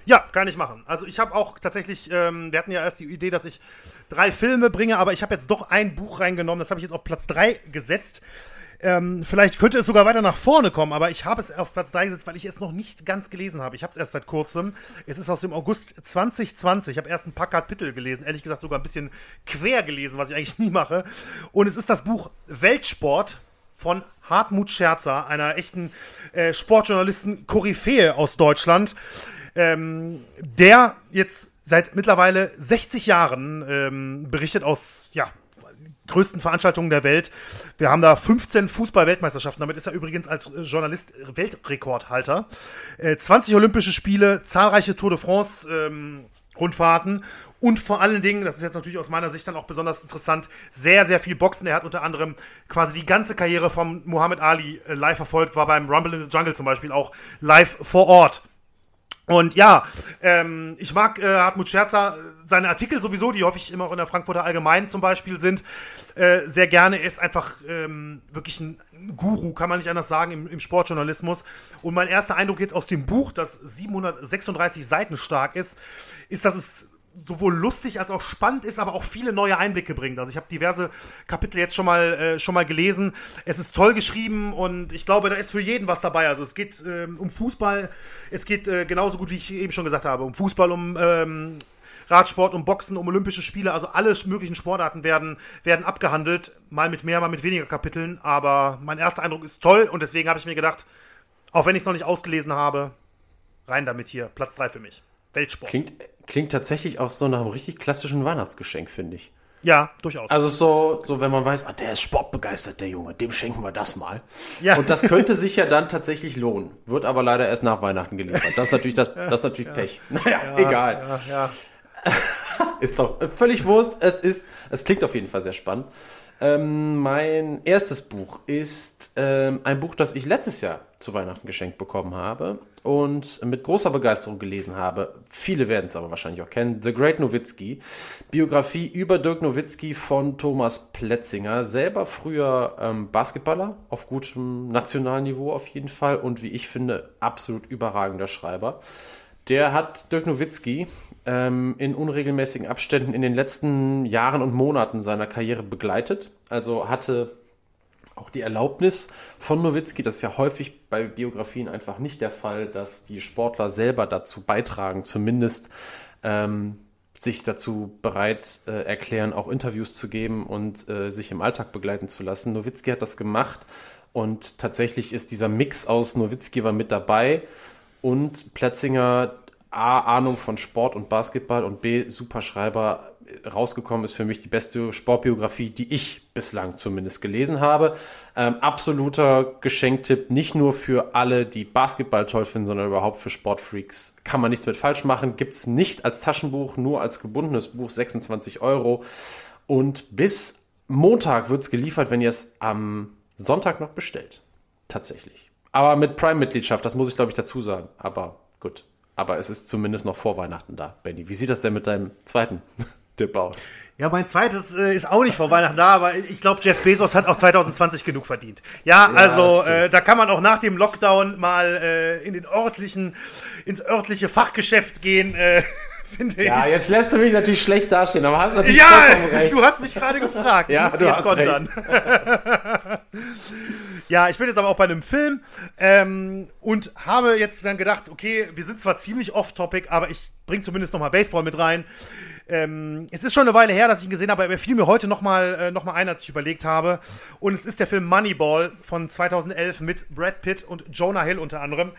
Ja, kann ich machen. Also ich habe auch tatsächlich, ähm, wir hatten ja erst die Idee, dass ich drei Filme bringe, aber ich habe jetzt doch ein Buch reingenommen, das habe ich jetzt auf Platz drei gesetzt. Ähm, vielleicht könnte es sogar weiter nach vorne kommen, aber ich habe es auf Platz 3 gesetzt, weil ich es noch nicht ganz gelesen habe. Ich habe es erst seit kurzem. Es ist aus dem August 2020. Ich habe erst ein paar Kapitel gelesen, ehrlich gesagt sogar ein bisschen quer gelesen, was ich eigentlich nie mache. Und es ist das Buch Weltsport von Hartmut Scherzer, einer echten äh, Sportjournalisten Koryphäe aus Deutschland, ähm, der jetzt seit mittlerweile 60 Jahren ähm, berichtet aus ja, größten Veranstaltungen der Welt. Wir haben da 15 Fußball-Weltmeisterschaften. Damit ist er übrigens als Journalist Weltrekordhalter. Äh, 20 Olympische Spiele, zahlreiche Tour de France ähm, und vor allen Dingen, das ist jetzt natürlich aus meiner Sicht dann auch besonders interessant, sehr, sehr viel Boxen. Er hat unter anderem quasi die ganze Karriere von Muhammad Ali äh, live verfolgt, war beim Rumble in the Jungle zum Beispiel auch live vor Ort. Und ja, ähm, ich mag äh, Hartmut Scherzer, seine Artikel sowieso, die hoffe ich immer auch in der Frankfurter Allgemeinen zum Beispiel sind, äh, sehr gerne. Er ist einfach ähm, wirklich ein Guru, kann man nicht anders sagen, im, im Sportjournalismus. Und mein erster Eindruck jetzt aus dem Buch, das 736 Seiten stark ist, ist, dass es sowohl lustig als auch spannend ist, aber auch viele neue Einblicke bringt. Also ich habe diverse Kapitel jetzt schon mal äh, schon mal gelesen. Es ist toll geschrieben und ich glaube, da ist für jeden was dabei. Also es geht ähm, um Fußball, es geht äh, genauso gut wie ich eben schon gesagt habe, um Fußball, um ähm, Radsport, um Boxen, um Olympische Spiele. Also alle möglichen Sportarten werden werden abgehandelt, mal mit mehr, mal mit weniger Kapiteln. Aber mein erster Eindruck ist toll und deswegen habe ich mir gedacht, auch wenn ich es noch nicht ausgelesen habe, rein damit hier Platz 3 für mich. Weltsport. Klingt Klingt tatsächlich auch so nach einem richtig klassischen Weihnachtsgeschenk, finde ich. Ja, durchaus. Also so, so wenn man weiß, ah, der ist sportbegeistert, der Junge, dem schenken wir das mal. Ja. Und das könnte sich ja dann tatsächlich lohnen. Wird aber leider erst nach Weihnachten geliefert. Das ist natürlich, das, das ist natürlich ja. Pech. Naja, ja, egal. Ja, ja. ist doch völlig Wurst. Es ist, es klingt auf jeden Fall sehr spannend. Ähm, mein erstes Buch ist ähm, ein Buch, das ich letztes Jahr zu Weihnachten geschenkt bekommen habe und mit großer Begeisterung gelesen habe. Viele werden es aber wahrscheinlich auch kennen. The Great Nowitzki. Biografie über Dirk Nowitzki von Thomas Pletzinger. Selber früher ähm, Basketballer auf gutem nationalen Niveau auf jeden Fall und wie ich finde, absolut überragender Schreiber. Der hat Dirk Nowitzki ähm, in unregelmäßigen Abständen in den letzten Jahren und Monaten seiner Karriere begleitet. Also hatte auch die Erlaubnis von Nowitzki, das ist ja häufig bei Biografien einfach nicht der Fall, dass die Sportler selber dazu beitragen, zumindest ähm, sich dazu bereit äh, erklären, auch Interviews zu geben und äh, sich im Alltag begleiten zu lassen. Nowitzki hat das gemacht und tatsächlich ist dieser Mix aus Nowitzki war mit dabei und Plätzinger A, Ahnung von Sport und Basketball und B, Superschreiber. Rausgekommen ist für mich die beste Sportbiografie, die ich bislang zumindest gelesen habe. Ähm, absoluter Geschenktipp, nicht nur für alle, die Basketball toll finden, sondern überhaupt für Sportfreaks. Kann man nichts mit falsch machen. Gibt es nicht als Taschenbuch, nur als gebundenes Buch, 26 Euro. Und bis Montag wird es geliefert, wenn ihr es am Sonntag noch bestellt. Tatsächlich. Aber mit Prime-Mitgliedschaft, das muss ich glaube ich dazu sagen. Aber gut. Aber es ist zumindest noch vor Weihnachten da, Benny. Wie sieht das denn mit deinem zweiten Tipp aus? Ja, mein zweites äh, ist auch nicht vor Weihnachten da, aber ich glaube, Jeff Bezos hat auch 2020 genug verdient. Ja, ja also äh, da kann man auch nach dem Lockdown mal äh, in den örtlichen, ins örtliche Fachgeschäft gehen. Äh, finde ja, ich. Ja, jetzt lässt du mich natürlich schlecht dastehen, aber hast natürlich Ja, recht. du hast mich gerade gefragt. ja, du hast kontern. ja, ich bin jetzt aber auch bei einem Film ähm, und habe jetzt dann gedacht, okay, wir sind zwar ziemlich off-topic, aber ich bringe zumindest noch mal Baseball mit rein. Ähm, es ist schon eine Weile her, dass ich ihn gesehen habe, aber er fiel mir heute noch mal, äh, noch mal ein, als ich überlegt habe. Und es ist der Film Moneyball von 2011 mit Brad Pitt und Jonah Hill unter anderem.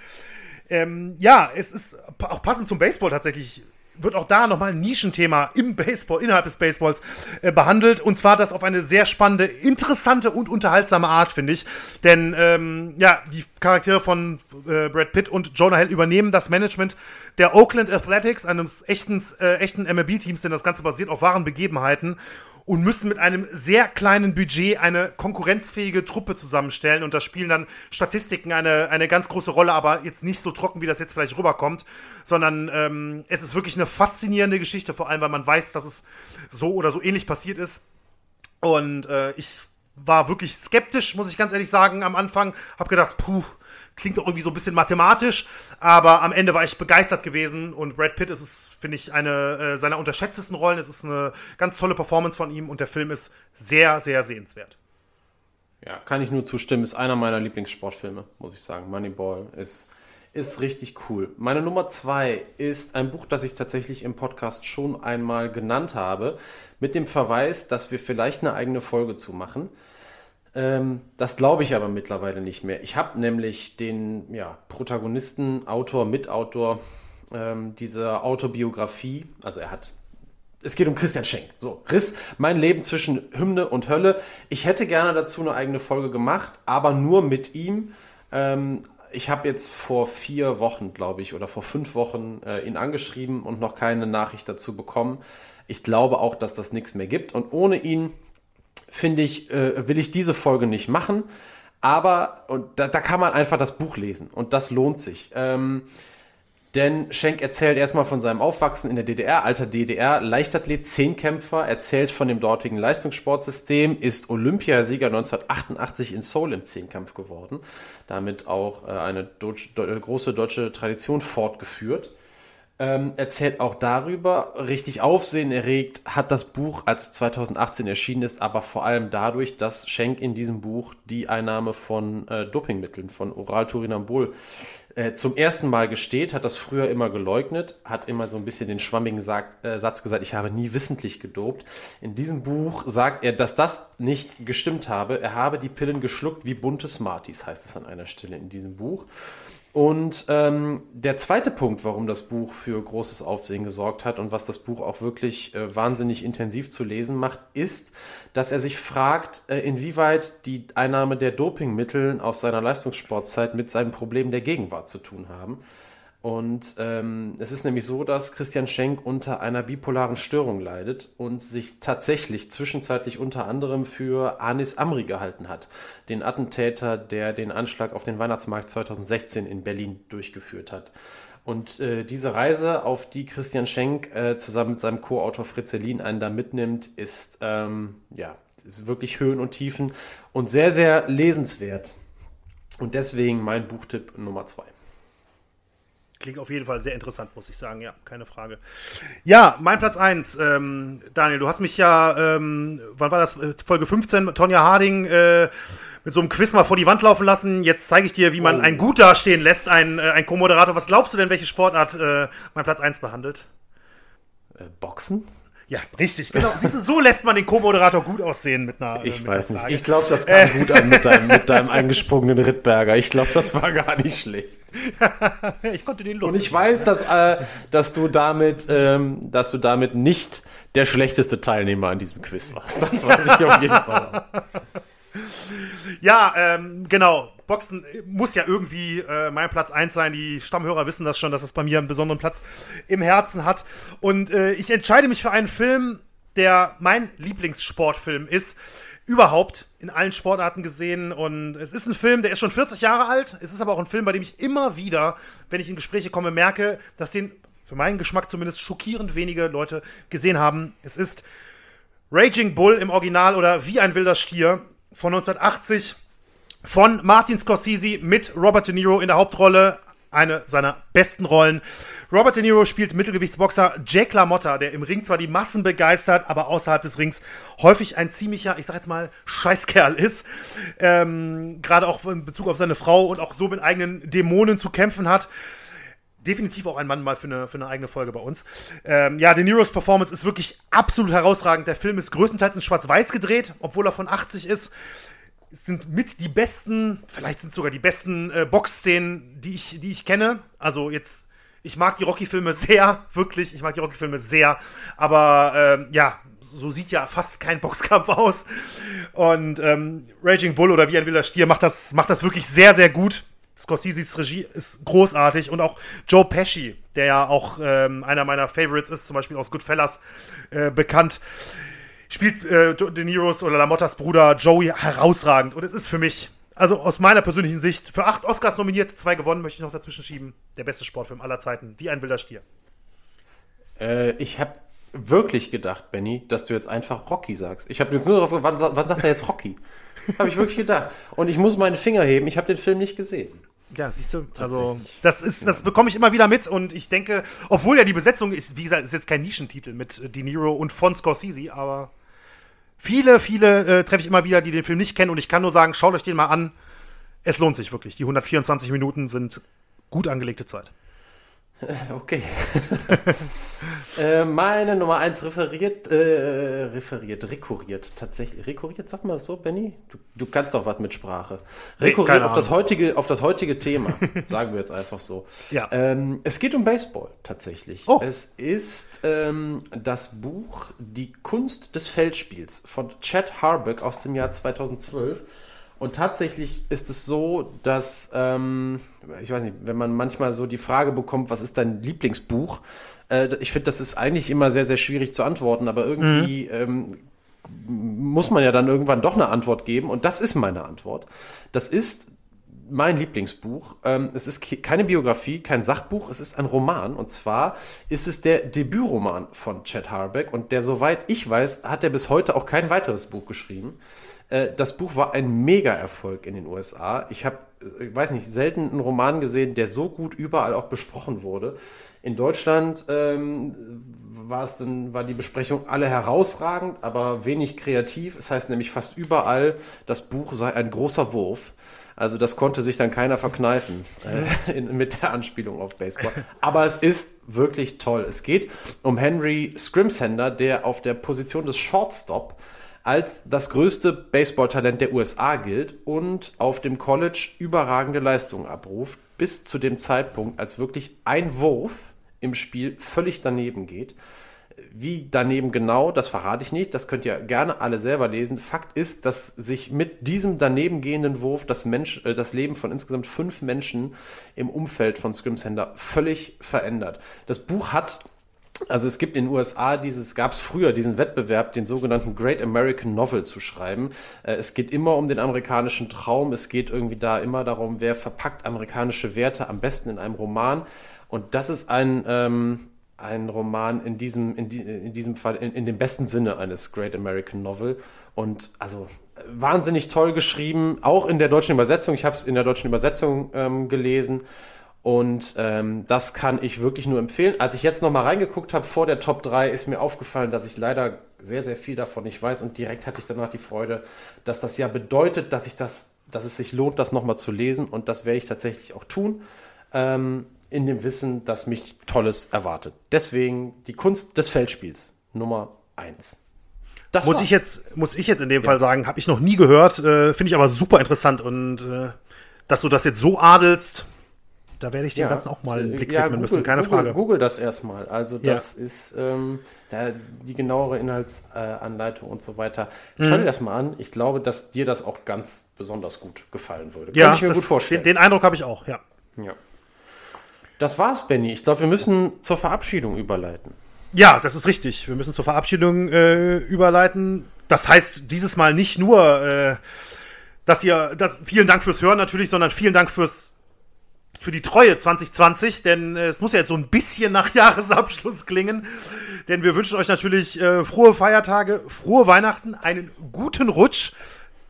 Ähm, ja, es ist auch passend zum Baseball tatsächlich wird auch da nochmal ein Nischenthema im Baseball, innerhalb des Baseballs äh, behandelt. Und zwar das auf eine sehr spannende, interessante und unterhaltsame Art, finde ich. Denn ähm, ja, die Charaktere von äh, Brad Pitt und Jonah Hill übernehmen das Management der Oakland Athletics, eines echten, äh, echten MLB-Teams, denn das Ganze basiert auf wahren Begebenheiten und müssen mit einem sehr kleinen Budget eine konkurrenzfähige Truppe zusammenstellen. Und da spielen dann Statistiken eine, eine ganz große Rolle, aber jetzt nicht so trocken, wie das jetzt vielleicht rüberkommt, sondern ähm, es ist wirklich eine faszinierende Geschichte, vor allem weil man weiß, dass es so oder so ähnlich passiert ist. Und äh, ich war wirklich skeptisch, muss ich ganz ehrlich sagen, am Anfang. Hab gedacht, puh, klingt auch irgendwie so ein bisschen mathematisch, aber am Ende war ich begeistert gewesen und Brad Pitt ist es, finde ich, eine äh, seiner unterschätztesten Rollen. Es ist eine ganz tolle Performance von ihm und der Film ist sehr, sehr sehenswert. Ja, kann ich nur zustimmen. Ist einer meiner Lieblingssportfilme, muss ich sagen. Moneyball ist, ist richtig cool. Meine Nummer zwei ist ein Buch, das ich tatsächlich im Podcast schon einmal genannt habe, mit dem Verweis, dass wir vielleicht eine eigene Folge zu machen. Ähm, das glaube ich aber mittlerweile nicht mehr. Ich habe nämlich den ja, Protagonisten, Autor, Mitautor ähm, dieser Autobiografie, also er hat es geht um Christian Schenk. So, Riss, mein Leben zwischen Hymne und Hölle. Ich hätte gerne dazu eine eigene Folge gemacht, aber nur mit ihm. Ähm, ich habe jetzt vor vier Wochen, glaube ich, oder vor fünf Wochen äh, ihn angeschrieben und noch keine Nachricht dazu bekommen. Ich glaube auch, dass das nichts mehr gibt. Und ohne ihn finde ich, äh, will ich diese Folge nicht machen. Aber, und da, da kann man einfach das Buch lesen und das lohnt sich. Ähm, denn Schenk erzählt erstmal von seinem Aufwachsen in der DDR, alter DDR, Leichtathlet, Zehnkämpfer, erzählt von dem dortigen Leistungssportsystem, ist Olympiasieger 1988 in Seoul im Zehnkampf geworden, damit auch äh, eine Deutsch, de, große deutsche Tradition fortgeführt ähm, erzählt auch darüber, richtig Aufsehen erregt hat das Buch, als 2018 erschienen ist, aber vor allem dadurch, dass Schenk in diesem Buch die Einnahme von äh, Dopingmitteln, von Oral-Turinambol, äh, zum ersten Mal gesteht, hat das früher immer geleugnet, hat immer so ein bisschen den schwammigen Sa äh, Satz gesagt, ich habe nie wissentlich gedopt. In diesem Buch sagt er, dass das nicht gestimmt habe. Er habe die Pillen geschluckt wie bunte Smarties, heißt es an einer Stelle in diesem Buch. Und ähm, der zweite Punkt, warum das Buch für großes Aufsehen gesorgt hat und was das Buch auch wirklich äh, wahnsinnig intensiv zu lesen macht, ist, dass er sich fragt, äh, inwieweit die Einnahme der Dopingmittel aus seiner Leistungssportzeit mit seinen Problemen der Gegenwart zu tun haben. Und ähm, es ist nämlich so, dass Christian Schenk unter einer bipolaren Störung leidet und sich tatsächlich zwischenzeitlich unter anderem für Anis Amri gehalten hat, den Attentäter, der den Anschlag auf den Weihnachtsmarkt 2016 in Berlin durchgeführt hat. Und äh, diese Reise, auf die Christian Schenk äh, zusammen mit seinem Co-Autor Fritzelin einen da mitnimmt, ist ähm, ja ist wirklich Höhen und Tiefen und sehr, sehr lesenswert. Und deswegen mein Buchtipp Nummer zwei. Klingt auf jeden Fall sehr interessant, muss ich sagen, ja, keine Frage. Ja, mein Platz 1, ähm, Daniel, du hast mich ja, ähm, wann war das, äh, Folge 15, Tonja Harding äh, mit so einem Quiz mal vor die Wand laufen lassen. Jetzt zeige ich dir, wie man oh. ein Gut dastehen lässt, ein, äh, ein Co-Moderator. Was glaubst du denn, welche Sportart äh, mein Platz 1 behandelt? Äh, Boxen? Ja, richtig, genau. Siehst du, so lässt man den Co-Moderator gut aussehen mit einer. Ich mit weiß einer nicht. Ich glaube, das kam äh. gut an mit deinem, mit deinem eingesprungenen Rittberger. Ich glaube, das war gar nicht schlecht. ich konnte den Und ich weiß, dass, äh, dass du damit, ähm, dass du damit nicht der schlechteste Teilnehmer an diesem Quiz warst. Das weiß ich auf jeden Fall. Ja, ähm, genau. Boxen muss ja irgendwie äh, mein Platz 1 sein. Die Stammhörer wissen das schon, dass es bei mir einen besonderen Platz im Herzen hat. Und äh, ich entscheide mich für einen Film, der mein Lieblingssportfilm ist. Überhaupt in allen Sportarten gesehen. Und es ist ein Film, der ist schon 40 Jahre alt. Es ist aber auch ein Film, bei dem ich immer wieder, wenn ich in Gespräche komme, merke, dass den für meinen Geschmack zumindest schockierend wenige Leute gesehen haben. Es ist Raging Bull im Original oder Wie ein wilder Stier von 1980 von Martin Scorsese mit Robert De Niro in der Hauptrolle. Eine seiner besten Rollen. Robert De Niro spielt Mittelgewichtsboxer Jake LaMotta, der im Ring zwar die Massen begeistert, aber außerhalb des Rings häufig ein ziemlicher, ich sag jetzt mal, Scheißkerl ist. Ähm, Gerade auch in Bezug auf seine Frau und auch so mit eigenen Dämonen zu kämpfen hat definitiv auch ein Mann mal für eine, für eine eigene Folge bei uns. Ähm, ja, De Niros Performance ist wirklich absolut herausragend. Der Film ist größtenteils in Schwarz-Weiß gedreht, obwohl er von 80 ist. Es sind mit die besten, vielleicht sind es sogar die besten äh, Boxszenen, die ich, die ich kenne. Also jetzt, ich mag die Rocky-Filme sehr, wirklich. Ich mag die Rocky-Filme sehr. Aber ähm, ja, so sieht ja fast kein Boxkampf aus. Und ähm, Raging Bull oder wie ein wilder Stier macht das, macht das wirklich sehr, sehr gut. Scorseses Regie ist großartig und auch Joe Pesci, der ja auch ähm, einer meiner Favorites ist, zum Beispiel aus Goodfellas äh, bekannt, spielt äh, De Niros oder Lamottas Bruder Joey herausragend und es ist für mich, also aus meiner persönlichen Sicht, für acht Oscars nominiert, zwei gewonnen, möchte ich noch dazwischen schieben, der beste Sportfilm aller Zeiten, wie ein wilder Stier. Äh, ich habe wirklich gedacht, Benny, dass du jetzt einfach Rocky sagst. Ich habe jetzt nur darauf, wann, wann sagt er jetzt Rocky? habe ich wirklich gedacht. Und ich muss meine Finger heben, ich habe den Film nicht gesehen. Ja, siehst du, also das ist, das bekomme ich immer wieder mit und ich denke, obwohl ja die Besetzung ist, wie gesagt, ist jetzt kein Nischentitel mit De Niro und von Scorsese, aber viele, viele äh, treffe ich immer wieder, die den Film nicht kennen und ich kann nur sagen, schaut euch den mal an. Es lohnt sich wirklich. Die 124 Minuten sind gut angelegte Zeit. Okay. äh, meine Nummer 1 referiert, äh, referiert, rekurriert, tatsächlich. Rekurriert, sag mal so, Benny? Du, du kannst doch was mit Sprache. Rekurriert auf das, heutige, auf das heutige Thema, sagen wir jetzt einfach so. Ja. Ähm, es geht um Baseball, tatsächlich. Oh. Es ist ähm, das Buch Die Kunst des Feldspiels von Chad Harbeck aus dem Jahr 2012. Und tatsächlich ist es so, dass, ähm, ich weiß nicht, wenn man manchmal so die Frage bekommt, was ist dein Lieblingsbuch? Äh, ich finde, das ist eigentlich immer sehr, sehr schwierig zu antworten, aber irgendwie mhm. ähm, muss man ja dann irgendwann doch eine Antwort geben. Und das ist meine Antwort. Das ist mein Lieblingsbuch. Ähm, es ist keine Biografie, kein Sachbuch, es ist ein Roman. Und zwar ist es der Debütroman von Chad Harbeck. Und der, soweit ich weiß, hat er bis heute auch kein weiteres Buch geschrieben. Äh, das Buch war ein Mega-Erfolg in den USA. Ich habe, ich äh, weiß nicht, selten einen Roman gesehen, der so gut überall auch besprochen wurde. In Deutschland ähm, war es dann, war die Besprechung alle herausragend, aber wenig kreativ. Es heißt nämlich fast überall, das Buch sei ein großer Wurf. Also das konnte sich dann keiner verkneifen äh, in, mit der Anspielung auf Baseball. Aber es ist wirklich toll. Es geht um Henry Scrimsender, der auf der Position des Shortstop als das größte Baseballtalent der USA gilt und auf dem College überragende Leistungen abruft, bis zu dem Zeitpunkt, als wirklich ein Wurf im Spiel völlig daneben geht. Wie daneben genau, das verrate ich nicht, das könnt ihr gerne alle selber lesen. Fakt ist, dass sich mit diesem daneben gehenden Wurf das, Mensch, äh, das Leben von insgesamt fünf Menschen im Umfeld von Scrimsender völlig verändert. Das Buch hat also es gibt in den USA dieses, gab es früher diesen Wettbewerb, den sogenannten Great American Novel zu schreiben. Äh, es geht immer um den amerikanischen Traum. Es geht irgendwie da immer darum, wer verpackt amerikanische Werte am besten in einem Roman. Und das ist ein, ähm, ein Roman in diesem, in, die, in diesem Fall, in, in dem besten Sinne eines Great American Novel. Und also wahnsinnig toll geschrieben, auch in der deutschen Übersetzung. Ich habe es in der deutschen Übersetzung ähm, gelesen. Und ähm, das kann ich wirklich nur empfehlen. Als ich jetzt nochmal reingeguckt habe vor der Top 3, ist mir aufgefallen, dass ich leider sehr, sehr viel davon nicht weiß. Und direkt hatte ich danach die Freude, dass das ja bedeutet, dass ich das, dass es sich lohnt, das nochmal zu lesen. Und das werde ich tatsächlich auch tun. Ähm, in dem Wissen, dass mich Tolles erwartet. Deswegen die Kunst des Feldspiels, Nummer 1. Das muss ich jetzt muss ich jetzt in dem ja. Fall sagen, habe ich noch nie gehört, äh, finde ich aber super interessant und äh, dass du das jetzt so adelst, da werde ich dem ja. Ganzen auch mal einen Blick ja, widmen müssen, keine Google, Frage. Google das erstmal. Also das ja. ist ähm, da, die genauere Inhaltsanleitung und so weiter. Schau mhm. dir das mal an. Ich glaube, dass dir das auch ganz besonders gut gefallen würde. Ja, Kann ich mir das, gut vorstellen. Den, den Eindruck habe ich auch, ja. Ja. Das war's, Benny. Ich glaube, wir müssen zur Verabschiedung überleiten. Ja, das ist richtig. Wir müssen zur Verabschiedung äh, überleiten. Das heißt dieses Mal nicht nur, äh, dass ihr, das, vielen Dank fürs Hören natürlich, sondern vielen Dank fürs für die Treue 2020, denn äh, es muss ja jetzt so ein bisschen nach Jahresabschluss klingen. Denn wir wünschen euch natürlich äh, frohe Feiertage, frohe Weihnachten, einen guten Rutsch.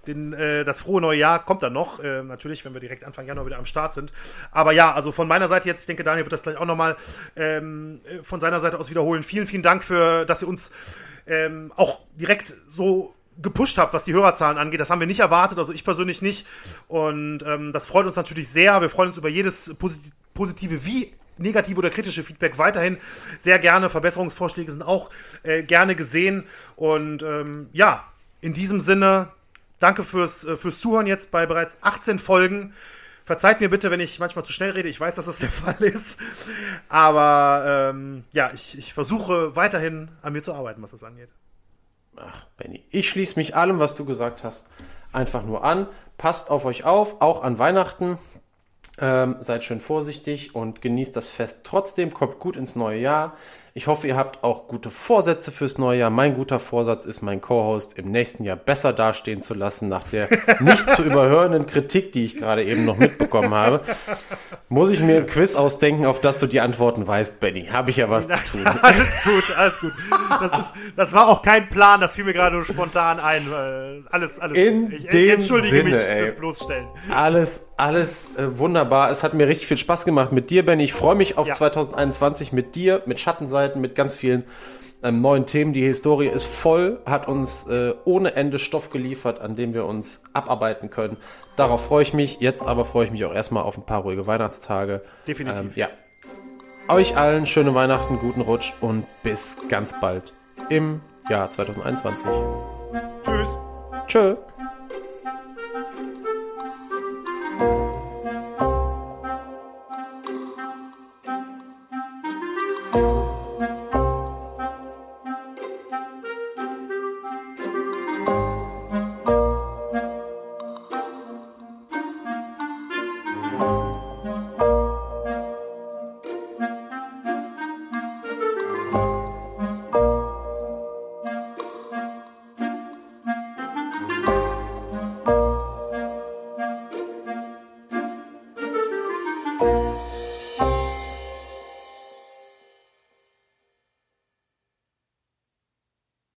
Den, äh, das frohe neue Jahr kommt dann noch, äh, natürlich, wenn wir direkt Anfang Januar wieder am Start sind. Aber ja, also von meiner Seite jetzt, ich denke, Daniel wird das gleich auch nochmal ähm, äh, von seiner Seite aus wiederholen. Vielen, vielen Dank für, dass ihr uns ähm, auch direkt so gepusht habt, was die Hörerzahlen angeht. Das haben wir nicht erwartet, also ich persönlich nicht. Und ähm, das freut uns natürlich sehr. Wir freuen uns über jedes positive wie negative oder kritische Feedback weiterhin sehr gerne. Verbesserungsvorschläge sind auch äh, gerne gesehen. Und ähm, ja, in diesem Sinne Danke fürs, äh, fürs Zuhören jetzt bei bereits 18 Folgen. Verzeiht mir bitte, wenn ich manchmal zu schnell rede. Ich weiß, dass das der Fall ist. Aber ähm, ja, ich, ich versuche weiterhin an mir zu arbeiten, was das angeht. Ach, Benny, ich schließe mich allem, was du gesagt hast, einfach nur an. Passt auf euch auf, auch an Weihnachten. Ähm, seid schön vorsichtig und genießt das Fest trotzdem. Kommt gut ins neue Jahr. Ich hoffe, ihr habt auch gute Vorsätze fürs neue Jahr. Mein guter Vorsatz ist, meinen Co-Host im nächsten Jahr besser dastehen zu lassen. Nach der nicht zu überhörenden Kritik, die ich gerade eben noch mitbekommen habe, muss ich mir ein Quiz ausdenken, auf das du die Antworten weißt, Benny. Habe ich ja was zu tun. alles gut, alles gut. Das, ist, das war auch kein Plan, das fiel mir gerade nur spontan ein. Alles, alles In Ich, dem entschuldige Sinne, mich ey. fürs Bloßstellen. Alles, alles äh, wunderbar. Es hat mir richtig viel Spaß gemacht mit dir, Benny. Ich freue mich auf Ja. 2021 mit dir, mit Schattenseiten, mit ganz vielen ähm, neuen Themen. Die Historie ist voll, hat uns äh, ohne Ende Stoff geliefert, an dem wir uns abarbeiten können. Darauf freue ich mich. Jetzt aber freue ich mich auch erstmal auf ein paar ruhige Weihnachtstage. Definitiv. Ähm, ja. Euch allen schöne Weihnachten, guten Rutsch und bis ganz bald im Jahr 2021. Tschüss. Tschö.